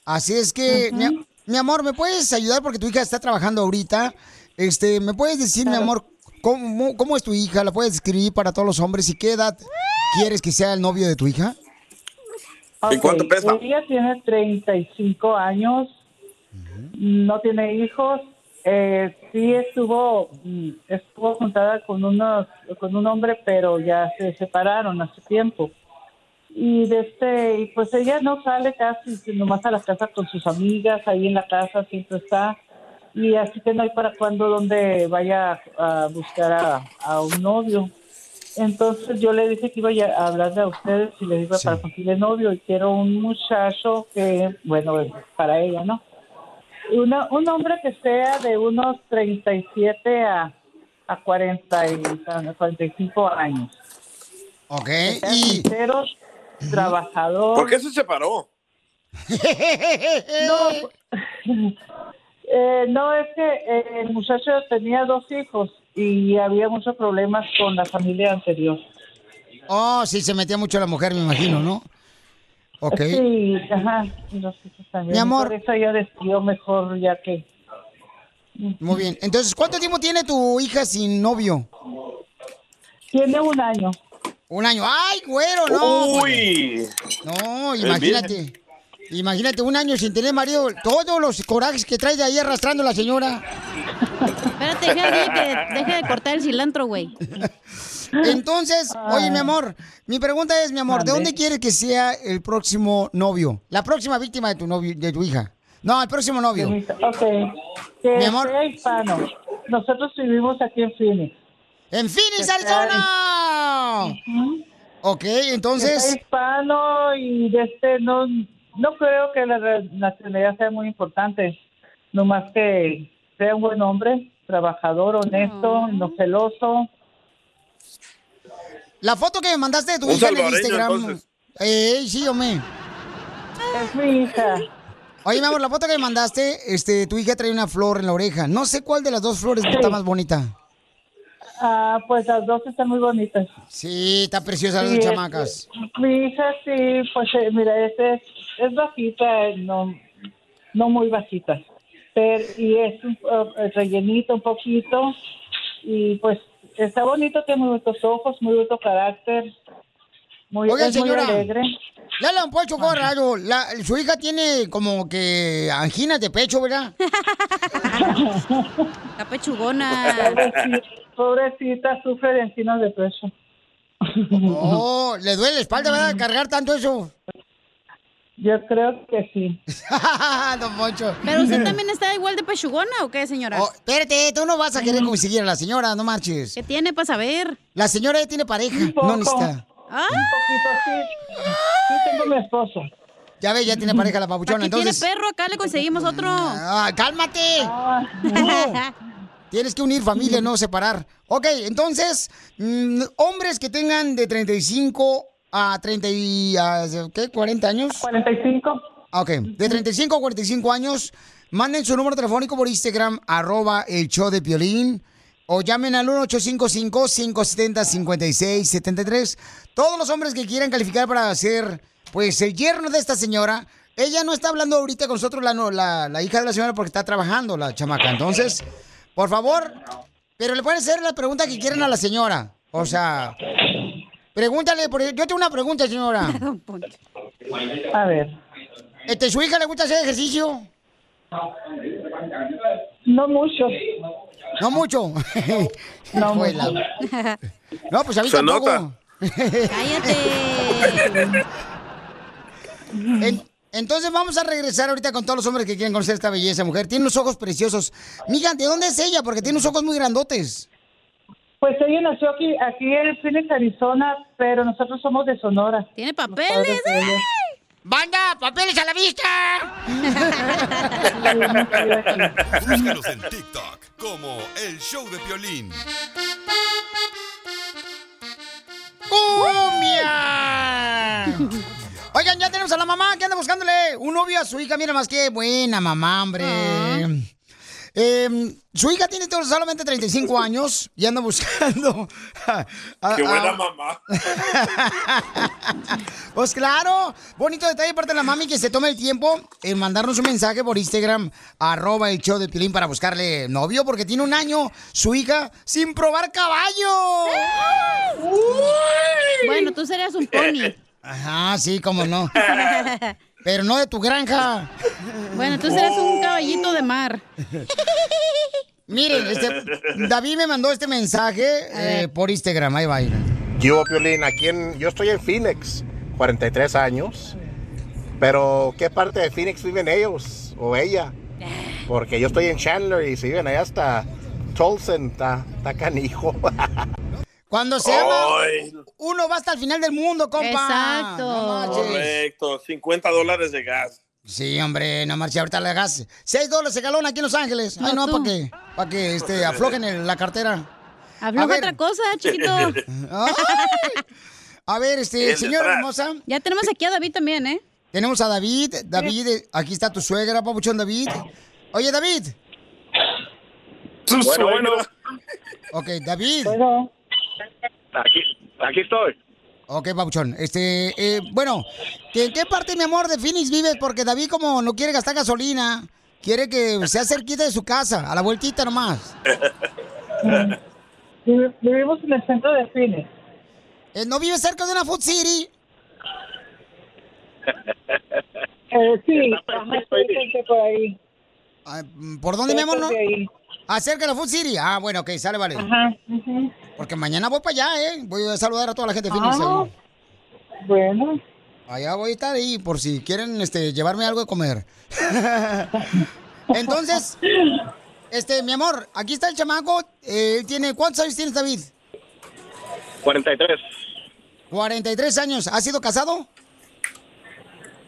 Así es que, mi, mi amor, ¿me puedes ayudar? Porque tu hija está trabajando ahorita. Este, ¿me puedes decir, mi amor, cómo, cómo es tu hija? ¿La puedes describir para todos los hombres? ¿Y qué edad quieres que sea el novio de tu hija? ¿Y cuánto pesa? Ella tiene 35 años, no tiene hijos. Eh, sí estuvo mm, estuvo juntada con unos con un hombre, pero ya se separaron hace tiempo. Y de este, y pues ella no sale casi, sino nomás a la casa con sus amigas, ahí en la casa siempre está. Y así que no hay para cuando donde vaya a buscar a, a un novio. Entonces yo le dije que iba a hablarle a ustedes y le digo para conseguirle novio y quiero un muchacho que, bueno, para ella, ¿no? Una, un hombre que sea de unos 37 a, a 40 y, a 45 años. Ok, Que sea sincero, trabajador. ¿Por qué se separó? No, [laughs] eh, no, es que eh, el muchacho tenía dos hijos y había muchos problemas con la familia anterior. Oh, sí, se metía mucho la mujer, me imagino, ¿no? Ok. Sí, ajá, y los hijos también. Mi amor. Por eso ella decidió mejor ya que... Muy bien. Entonces, ¿cuánto tiempo tiene tu hija sin novio? Tiene un año. Un año. ¡Ay, güero, no! Uy. No, imagínate. Imagínate, un año sin tener marido. Todos los corajes que trae de ahí arrastrando la señora. Espérate, deja que deje de cortar el cilantro, güey. Entonces, oye, mi amor, mi pregunta es, mi amor, ¿de dónde quieres que sea el próximo novio? La próxima víctima de tu novio, de tu hija. No, el próximo novio. Ok. Que Mi amor. sea hispano. Nosotros vivimos aquí en Phoenix. ¡En Phoenix, Que sea Arizona! Ok, Que sea entonces, hispano y de este no no creo que la nacionalidad sea muy importante, nomás que sea un buen hombre, trabajador, honesto, no celoso. la foto que me mandaste de tu Un hija en el Instagram. Eh, sí, hombre. Es mi hija. Oye, mi amor, la foto que me mandaste, este, tu hija trae una flor en la oreja. No sé cuál de las dos flores está más bonita. Ah, pues las dos están muy bonitas. Sí, está preciosa las Sí, dos chamacas. Mi hija sí, pues eh, mira, este es, bajita, no, no muy bajita, pero y es un, eh, rellenito un poquito y pues está bonito, tiene muy bonitos ojos, muy bonito carácter, muy, Oiga, es muy señora. alegre. Lala, un pocho raro. La, su hija tiene como que anginas de pecho, ¿verdad? [laughs] Está pechugona. Pobrecita, pobrecita, sufre de encinas de pecho. Oh, le duele la espalda, ¿verdad? Cargar tanto eso. Yo creo que sí. [laughs] Don Poncho. Pero usted también está igual de pechugona o qué, señora? Oh, espérate, tú no vas a querer conseguir a la señora, no marches. ¿Qué tiene para saber? La señora ya tiene pareja, no necesita. ¿Ah? Un poquito sí. Sí tengo mi esposo. Ya ve, ya tiene pareja la papuchona, Aquí tiene entonces. perro, acá le conseguimos otro. Ah, cálmate. No. [laughs] Tienes que unir familia, no separar. Ok, entonces, mm, hombres que tengan de 35 a 30 y, a, ¿qué? 40 años. 45. Ok, de 35 a 45 años, manden su número telefónico por Instagram, arroba el show de Piolín, o llamen al 1855-570-5673. Todos los hombres que quieran calificar para ser, pues, el yerno de esta señora, ella no está hablando ahorita con nosotros, la, la, la hija de la señora, porque está trabajando la chamaca. Entonces, por favor, pero le pueden hacer la pregunta que quieran a la señora. O sea, pregúntale, por- yo tengo una pregunta, señora. [laughs] A ver. Este, ¿Su hija le gusta hacer ejercicio? No mucho. No mucho. [laughs] No la- No, pues a mí Se tampoco. nota. Cállate. [laughs] En- entonces vamos a regresar ahorita con todos los hombres que quieren conocer esta belleza mujer. Tiene unos ojos preciosos. Mija, ¿de dónde es ella? Porque tiene unos ojos muy grandotes. Pues ella nació aquí, aquí en Phoenix, Arizona, pero nosotros somos de Sonora. ¿Tiene papeles? ¡Banda! ¡Papeles a la vista! Búscanos en TikTok como El Show de Piolín. ¡Cumbia! Oigan, ya tenemos a la mamá que anda buscándole un novio a su hija. Mira más que buena mamá, hombre. Eh, su hija tiene solamente 35 años y anda buscando. [laughs] a- a- Qué buena a- mamá. [laughs] Pues claro, bonito detalle de parte de la mami que se tome el tiempo en mandarnos un mensaje por Instagram, arroba el show de Pilín para buscarle novio, porque tiene un año su hija sin probar caballo. Bueno, tú serías un pony. Ajá, sí, cómo no. [laughs] Pero no de tu granja. Bueno, tú serás un caballito de mar. [laughs] Miren, este, David me mandó este mensaje eh, por Instagram, ahí va. mira. Yo, Piolín, aquí en, yo estoy en Phoenix, 43 años. Pero, ¿qué parte de Phoenix viven ellos o ella? Porque yo estoy en Chandler y si viven allá hasta Tolson, está está canijo. [laughs] Cuando se ama, uno va hasta el final del mundo, compa. Exacto. No. Correcto, 50 dólares de gas. Sí, hombre, no marches, ahorita le gas. 6 dólares el galón aquí en Los Ángeles. Ay, no, para que, para que este, [laughs] aflojen el- la cartera. Afloja otra cosa, chiquito. [laughs] Ay. A ver, este, señora hermosa. Ya tenemos aquí a David también, ¿eh? Tenemos a David. David, aquí está tu suegra, papuchón David. Oye, David. Bueno, bueno. Ok, David. Aquí, aquí estoy. Ok, papuchón. Este, eh, bueno, ¿que- ¿en qué parte, mi amor, de Phoenix vives? Porque David, como no quiere gastar gasolina, quiere que sea cerquita de su casa, a la vueltita nomás. [laughs] Vivi- Vivimos en el centro de Phoenix. Eh, ¿No vive cerca de una Food City? Eh, sí, ajá, por ahí. ¿Por dónde, mi amor? No? Cerca de la Food City. Ah, bueno, ok, sale, vale. Ajá, ujú. Porque mañana voy para allá, ¿eh? Voy a saludar a toda la gente de Phoenix Ah, ahí. Bueno. Allá voy a estar ahí por si quieren este, llevarme algo de comer. [laughs] Entonces, este, mi amor, aquí está el chamaco. eh, Él tiene, ¿cuántos años tienes, David? 43. 43 años. ¿Has sido casado?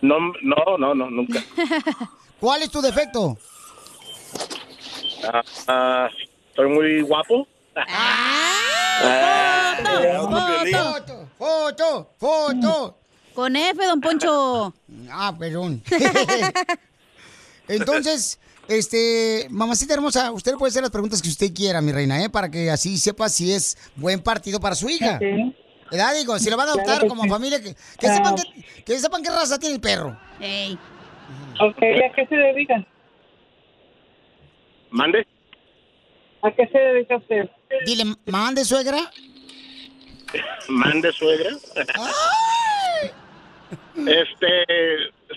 No, no, no, no, nunca. [laughs] ¿Cuál es tu defecto? Ah, ah, soy muy guapo. Foto, foto, foto. Con F, don Poncho. Ah, perdón. [laughs] Entonces, este, mamacita hermosa, usted puede hacer las preguntas que usted quiera, mi reina, ¿eh? Para que así sepa si es buen partido para su hija. ¿Verdad? Digo, si lo van a adoptar Claro como sí. familia, que, que Ah. sepan que, que sepan qué raza tiene el perro. Ey. Ok, ¿y a qué se dedican? ¿Mande? ¿A qué se dedica usted? Dile, mande suegra. [laughs] ¿Mande suegra? este,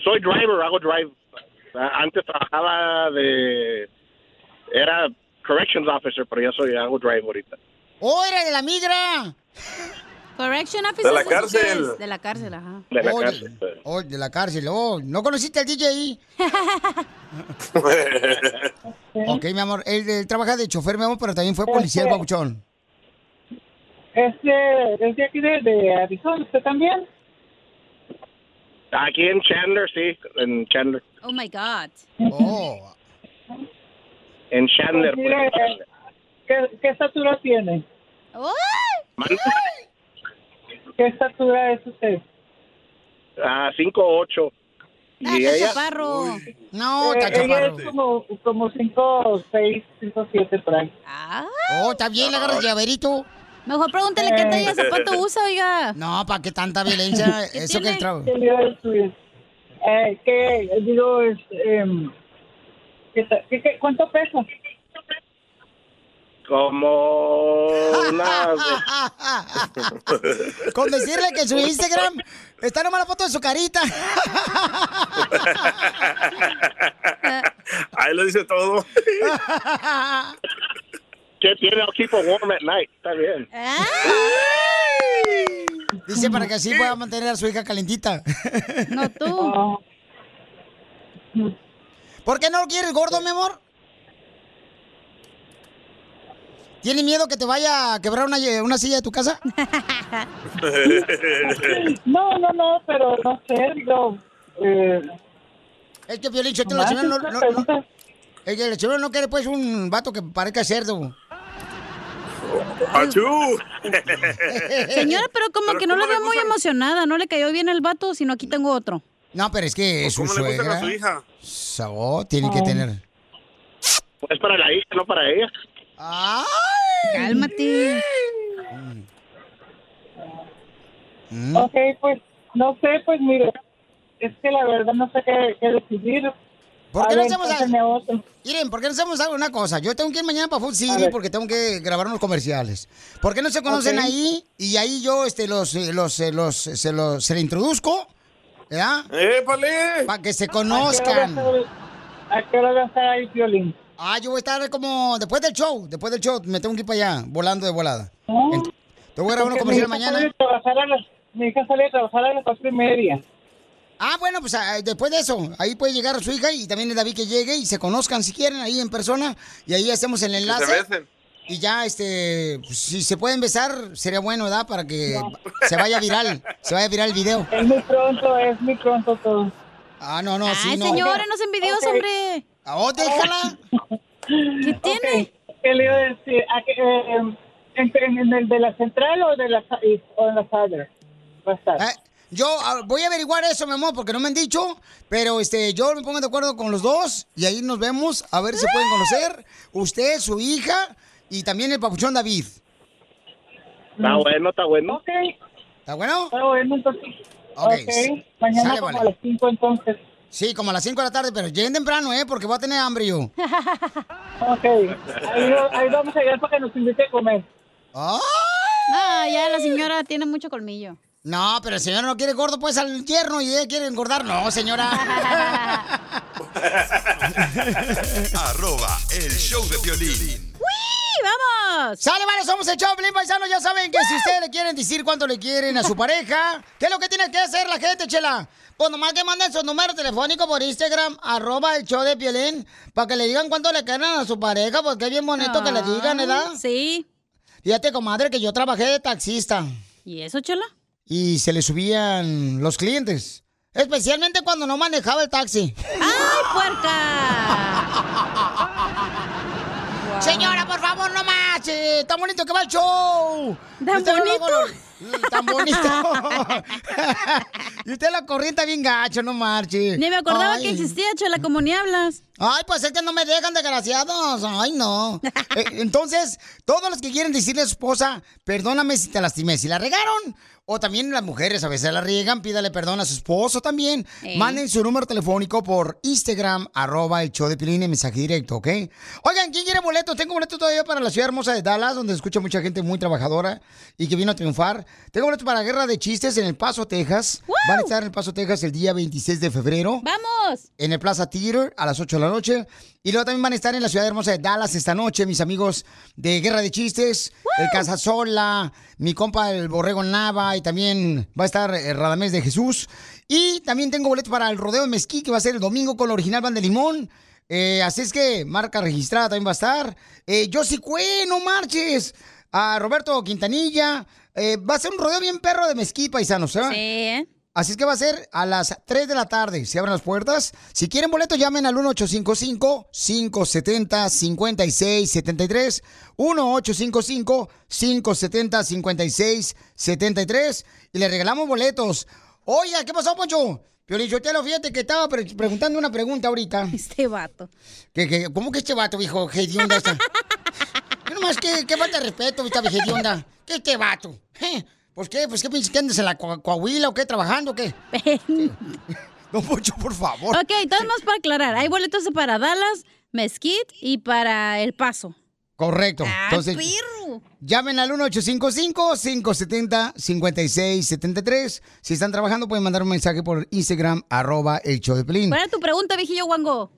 soy driver, hago drive. Antes trabajaba de... Era corrections officer, pero ya soy, hago drive ahorita. ¡Oh, era de la migra! Correction officer. De la ¿eso qué cárcel. De la cárcel, ajá. De la Oh, cárcel. Oh, de la cárcel. Oh, ¿no conociste al DJ? [laughs] ok, mi amor. Él, él trabaja de chofer, mi amor, pero también fue policía el Este- babuchón. ¿Es de, es de aquí de, de Arizona? ¿Usted también? Aquí en Chandler, sí, en Chandler. Oh my God. Oh. En Chandler, Pues mire, pues. ¿qué, ¿Qué estatura tiene? ¿Mande? ¿Qué estatura es usted? Ah, 5'8". ¿Y ella? No, Eh, está ella chaparro. es como, como 5, 6, 5, 7 por ahí. Oh, está bien, le agarras llaverito. Mejor pregúntele qué talla de zapato usa, oiga. No, ¿para qué tanta violencia? [laughs] Eso que el trabajo. ¿Qué le iba a decir? Eh, ¿qué, digo, es, em, ¿qué ta- qué- qué- ¿cuánto pesa? Como una... [laughs] Con decirle que en su Instagram está nomás la foto de su carita. [laughs] Ahí lo dice todo. ¿Qué tiene? I'll keep it warm at night. Está bien. Dice para que así pueda mantener a su hija calentita. No tú. ¿Por qué no lo quieres gordo, mi amor? ¿Tienes miedo que te vaya a quebrar una, una silla de tu casa? [laughs] No, no, no, pero no sé, digo... Eh, es que Piolín, la señora no, no, pregunta. no- es que la señora no quiere pues un vato que parezca cerdo. ¡Achú! Señora, pero como Pero que no ¿cómo la veo le muy emocionada. No le cayó bien el vato, sino aquí tengo otro. No, pero es que es su ¿Cómo le gustan a su hija? Sao, tiene que Ay. tener. Es para la hija, no para ella. Cálmate. Mm. Ok, pues, no sé, pues mire, es que la verdad no sé qué, qué decidir. ¿Por A qué no ver, hacemos algo? Miren, ¿por qué no hacemos algo? una cosa? Yo tengo que ir mañana para Food City porque tengo que grabar unos comerciales. ¿Por qué no se conocen ahí? Y ahí yo este, los, eh, los, eh, los, se los se le introduzco, ¿verdad? Para que se ¿A qué hora conozcan. a estar- ¿A qué hora va a estar ahí, Violín? Ah, yo voy a estar como después del show, después del show, me tengo que ir para allá, volando de volada. Te voy a grabar unos comerciales mañana. a las, mi hija sale a trabajar a las cuatro y media. Ah, bueno, pues ah, después de eso, ahí puede llegar su hija y también el David que llegue y se conozcan si quieren ahí en persona y ahí hacemos el enlace. besen. Y ya, este, pues, si se pueden besar, sería bueno, ¿verdad? Para que se vaya viral, se vaya viral el video. Es muy pronto, es muy pronto todo. Ah, no, no, Ay, sí, no. señora, no sean envidiosos, Ok. hombre. Oh, déjala. [laughs] ¿Qué tiene? ¿Qué le iba a decir? ¿A qué, eh, en, en- en el de la central o de la o en la Sadler? Va a estar. Eh, yo ah, voy a averiguar eso, mi amor, porque no me han dicho, pero este, yo me pongo de acuerdo con los dos y ahí nos vemos, a ver si pueden conocer. Usted, su hija y también el papuchón David. Está bueno, está bueno. Ok. ¿Está bueno? Está bueno, entonces. Ok. Ok. Mañana Sale, como vale. a las 5 entonces. Sí, como a las 5 de la tarde, pero lleguen temprano, ¿eh? Porque voy a tener hambre yo. [laughs] Ok. Ahí, ahí vamos a llegar para que nos invite a comer. ¡Ah! No, ya la señora tiene mucho colmillo. No, pero el señor no quiere gordo, pues al tierno y ella quiere engordar. No, señora. [laughs] Arroba el show de violín. ¡Sí, vamos! Sale, vale, somos el Choplin Paisano. Ya saben que si ustedes le quieren decir cuánto le quieren a su pareja, ¿qué es lo que tiene que hacer la gente, chela? Pues nomás que manden su número telefónico por Instagram, arroba el show de Piolín, para que le digan cuánto le quieren a su pareja, porque es bien bonito que le digan, ¿verdad? Sí. Fíjate, comadre, que yo trabajé de taxista. ¿Y eso, chela? Y se le subían los clientes. Especialmente cuando no manejaba el taxi. ¡Ay, puerca! [laughs] Señora, por favor, no marche. Tan bonito que va el show. ¿Tan Usted no lo bonito? cono- Tan bonito. [laughs] [laughs] y usted la corriente bien gacho, no marche. Ni me acordaba Ay. que existía, chela, como ni hablas. Ay, pues es que no me dejan, desgraciados. Ay, no. [laughs] Eh, Entonces, todos los que quieren decirle a su esposa, perdóname si te lastimé, si la regaron. O también las mujeres a veces la riegan, pídale perdón a su esposo también. Manden su número telefónico por Instagram, arroba el show de Pilín en mensaje directo, ¿ok? Oigan, ¿quién quiere boletos? Tengo boletos todavía para la ciudad hermosa de Dallas, donde escucha mucha gente muy trabajadora y que vino a triunfar. Tengo boletos para Guerra de Chistes en El Paso, Texas. Van a estar en El Paso, Texas el día 26 de febrero ¡Vamos! en el Plaza Theater a las 8 de la noche. Y luego también van a estar en la ciudad hermosa de Dallas esta noche, mis amigos de Guerra de Chistes, el Casasola, mi compa el Borrego Nava y también va a estar eh, Radamés de Jesús. Y también tengo boletos para el Rodeo de Mezquí, que va a ser el domingo con la original Van de Limón. Eh, así es que marca registrada también va a estar. Eh, Cue, no marches. A Roberto Quintanilla. Eh, va a ser un rodeo bien perro de Mezquí, paisanos. ¿eh? Sí, ¿eh? Así es que va a ser a las 3 de la tarde. Se abren las puertas. Si quieren boletos, llamen al 1855-570-5673. 1855-570-5673. Y le regalamos boletos. Oiga, ¿qué pasó, Poncho? Piolichotelo, fíjate que estaba pre- preguntando una pregunta ahorita. [laughs] Este vato. ¿Qué, qué, cómo que este vato, viejo? Hedionda esta? [laughs] Yo nomás, ¿qué, qué falta de respeto, esta hedionda? ¿Qué este vato? ¿Eh? ¿Pues qué? ¿Pues qué piensas que andas en la Coa- Coahuila o qué? ¿Trabajando o qué? No, [laughs] Poncho, por favor. Ok, entonces más para aclarar. Hay boletos para Dallas, Mesquite y para El Paso. Correcto. ¡Ah, Entonces, perro! llamen al 1855-570-5673. Si están trabajando, pueden mandar un mensaje por Instagram, arroba el show de Pelín. ¿Cuál era tu pregunta, viejillo guango?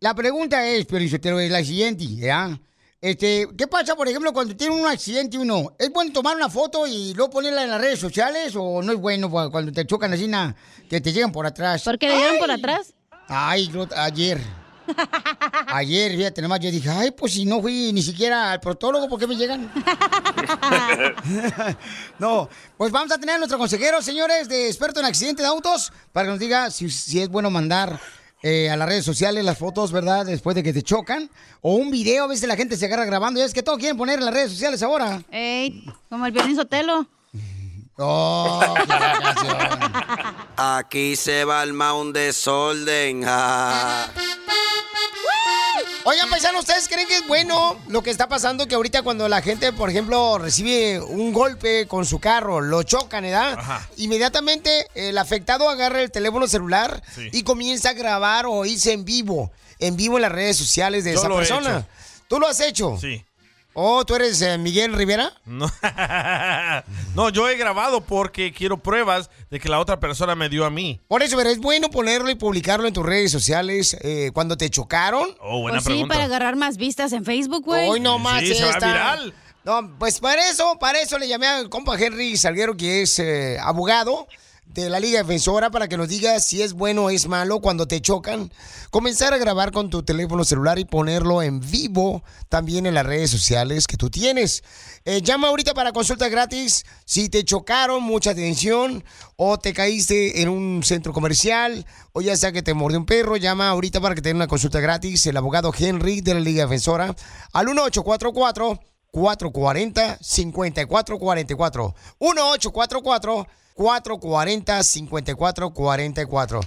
La pregunta es, pero es la siguiente, ¿ya? Este, ¿qué pasa, por ejemplo, cuando tiene un accidente uno? ¿Es bueno tomar una foto y luego ponerla en las redes sociales o no es bueno cuando te chocan así, na, que te llegan por atrás? ¿Por qué le dieron por atrás? Ay, ayer. Ayer, fíjate, nomás yo dije, ay, pues si no fui ni siquiera al protólogo, ¿por qué me llegan? [laughs] no, pues vamos a tener a nuestro consejero, señores, de experto en accidentes de autos, para que nos diga si, si es bueno mandar eh, a las redes sociales las fotos, ¿verdad? Después de que te chocan. O un video, a veces la gente se agarra grabando. Ya es que todo quieren poner en las redes sociales ahora. Ey, como el violín Sotelo. Oh. [laughs] Aquí se va a armar un desorden. Oigan, paisanos, ¿ustedes creen que es bueno lo que está pasando? Que ahorita cuando la gente, por ejemplo, recibe un golpe con su carro, lo chocan, ¿verdad? Ajá. Inmediatamente el afectado agarra el teléfono celular Sí. y comienza a grabar o irse en vivo, en vivo en las redes sociales de Yo esa he persona. hecho. ¿Tú lo has hecho? Sí. Oh, ¿tú eres eh, Miguel Rivera? No. [laughs] no, yo he grabado porque quiero pruebas de que la otra persona me dio a mí. Por eso, pero es bueno ponerlo y publicarlo en tus redes sociales eh, cuando te chocaron. Oh, buena Pues sí, pregunta. para agarrar más vistas en Facebook, güey. Hoy no más Sí, se va esta. viral. No, pues para eso, para eso le llamé al compa Henry Salguero, que es eh, abogado de la Liga Defensora, para que nos diga si es bueno o es malo cuando te chocan. Comenzar a grabar con tu teléfono celular y ponerlo en vivo también en las redes sociales que tú tienes. Eh, llama ahorita para consulta gratis si te chocaron, mucha atención, o te caíste en un centro comercial, o ya sea que te mordió un perro, llama ahorita para que te den una consulta gratis. El abogado Henry de la Liga Defensora al 1844 440 5444 1844 440 5444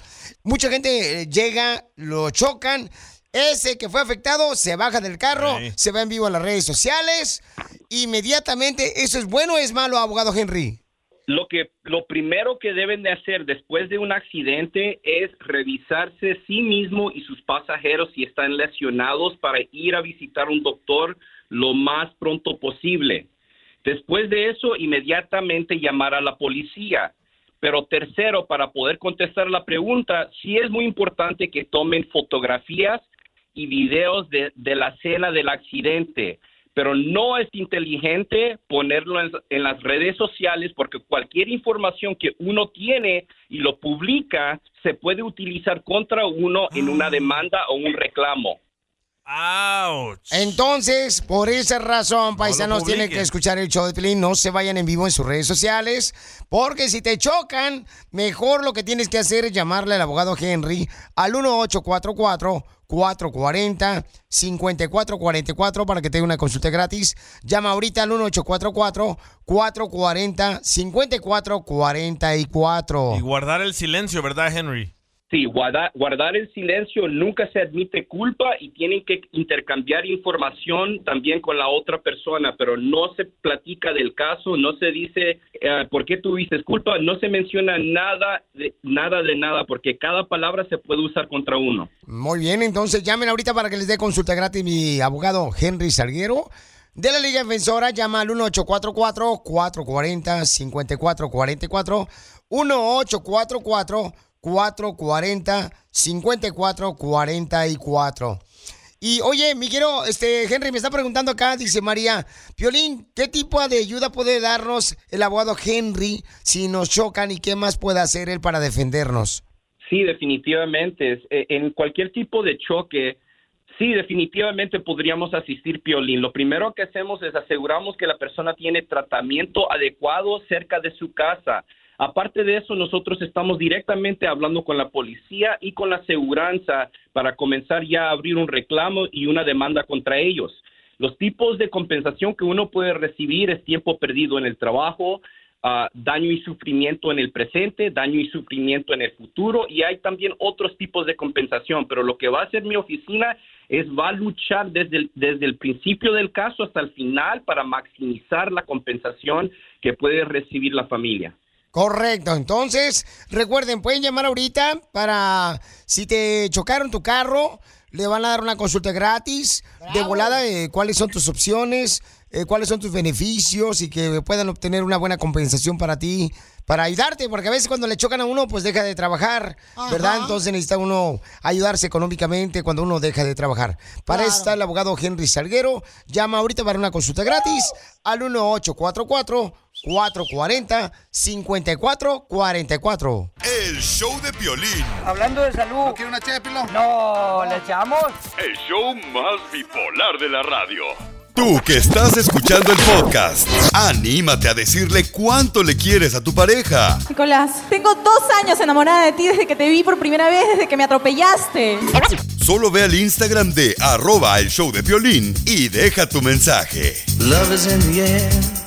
Mucha gente eh, llega, lo chocan. Ese que fue afectado se baja del carro, Sí. se va en vivo a las redes sociales. Inmediatamente, ¿eso es bueno o es malo, abogado Henry? Lo que lo primero que deben de hacer después de un accidente es revisarse sí mismo y sus pasajeros si están lesionados para ir a visitar un doctor lo más pronto posible. Después de eso, inmediatamente llamar a la policía. Pero tercero, para poder contestar la pregunta, sí es muy importante que tomen fotografías y videos de, de la escena del accidente. Pero no es inteligente ponerlo en, en las redes sociales porque cualquier información que uno tiene y lo publica se puede utilizar contra uno en una demanda o un reclamo. Entonces, por esa razón, paisanos, publiquen. tienen que escuchar el show de Pelín. No se vayan en vivo en sus redes sociales, porque si te chocan, mejor lo que tienes que hacer es llamarle al abogado Henry al 1844 440 5444 para que te dé una consulta gratis. Llama ahorita al 1844 440 5444. Y guardar el silencio, ¿verdad, Henry? Sí, guarda- guardar el silencio nunca se admite culpa y tienen que intercambiar información también con la otra persona, pero no se platica del caso, no se dice eh, por qué tuviste culpa, no se menciona nada de nada de nada, porque cada palabra se puede usar contra uno. Muy bien, entonces llamen ahorita para que les dé consulta gratis mi abogado Henry Salguero. De la Liga Defensora, llama al 1844-440-5444. 1844-440-5444. Y oye, mi quiero, este, Henry, me está preguntando acá, dice María, Piolín, ¿qué tipo de ayuda puede darnos el abogado Henry si nos chocan y qué más puede hacer él para defendernos? Sí, definitivamente. Eh, En cualquier tipo de choque, sí, definitivamente podríamos asistir Piolín. Lo primero que hacemos es aseguramos que la persona tiene tratamiento adecuado cerca de su casa. Aparte de eso, nosotros estamos directamente hablando con la policía y con la aseguranza para comenzar ya a abrir un reclamo y una demanda contra ellos. Los tipos de compensación que uno puede recibir es tiempo perdido en el trabajo, ah, daño y sufrimiento en el presente, daño y sufrimiento en el futuro y hay también otros tipos de compensación, pero lo que va a hacer mi oficina es va a luchar desde desde el principio del caso hasta el final para maximizar la compensación que puede recibir la familia. Correcto, entonces recuerden, pueden llamar ahorita para si te chocaron tu carro, le van a dar una consulta gratis de volada de cuáles son tus opciones, eh, cuáles son tus beneficios y que puedan obtener una buena compensación para ti, para ayudarte, porque a veces cuando le chocan a uno, pues deja de trabajar, ¿verdad? Entonces necesita uno ayudarse económicamente cuando uno deja de trabajar. Para eso está el abogado Henry Salguero. Llama ahorita para una consulta gratis al 1844 440 5444. El show de Piolín. Hablando de salud. ¿No quiere una ché No, ¿le echamos? El show más bipolar de la radio. Tú que estás escuchando el podcast, anímate a decirle cuánto le quieres a tu pareja. Nicolás, tengo dos años enamorada de ti desde que te vi por primera vez, desde que me atropellaste. Solo ve al Instagram de arroba el show de Piolín y deja tu mensaje. Love is in the air.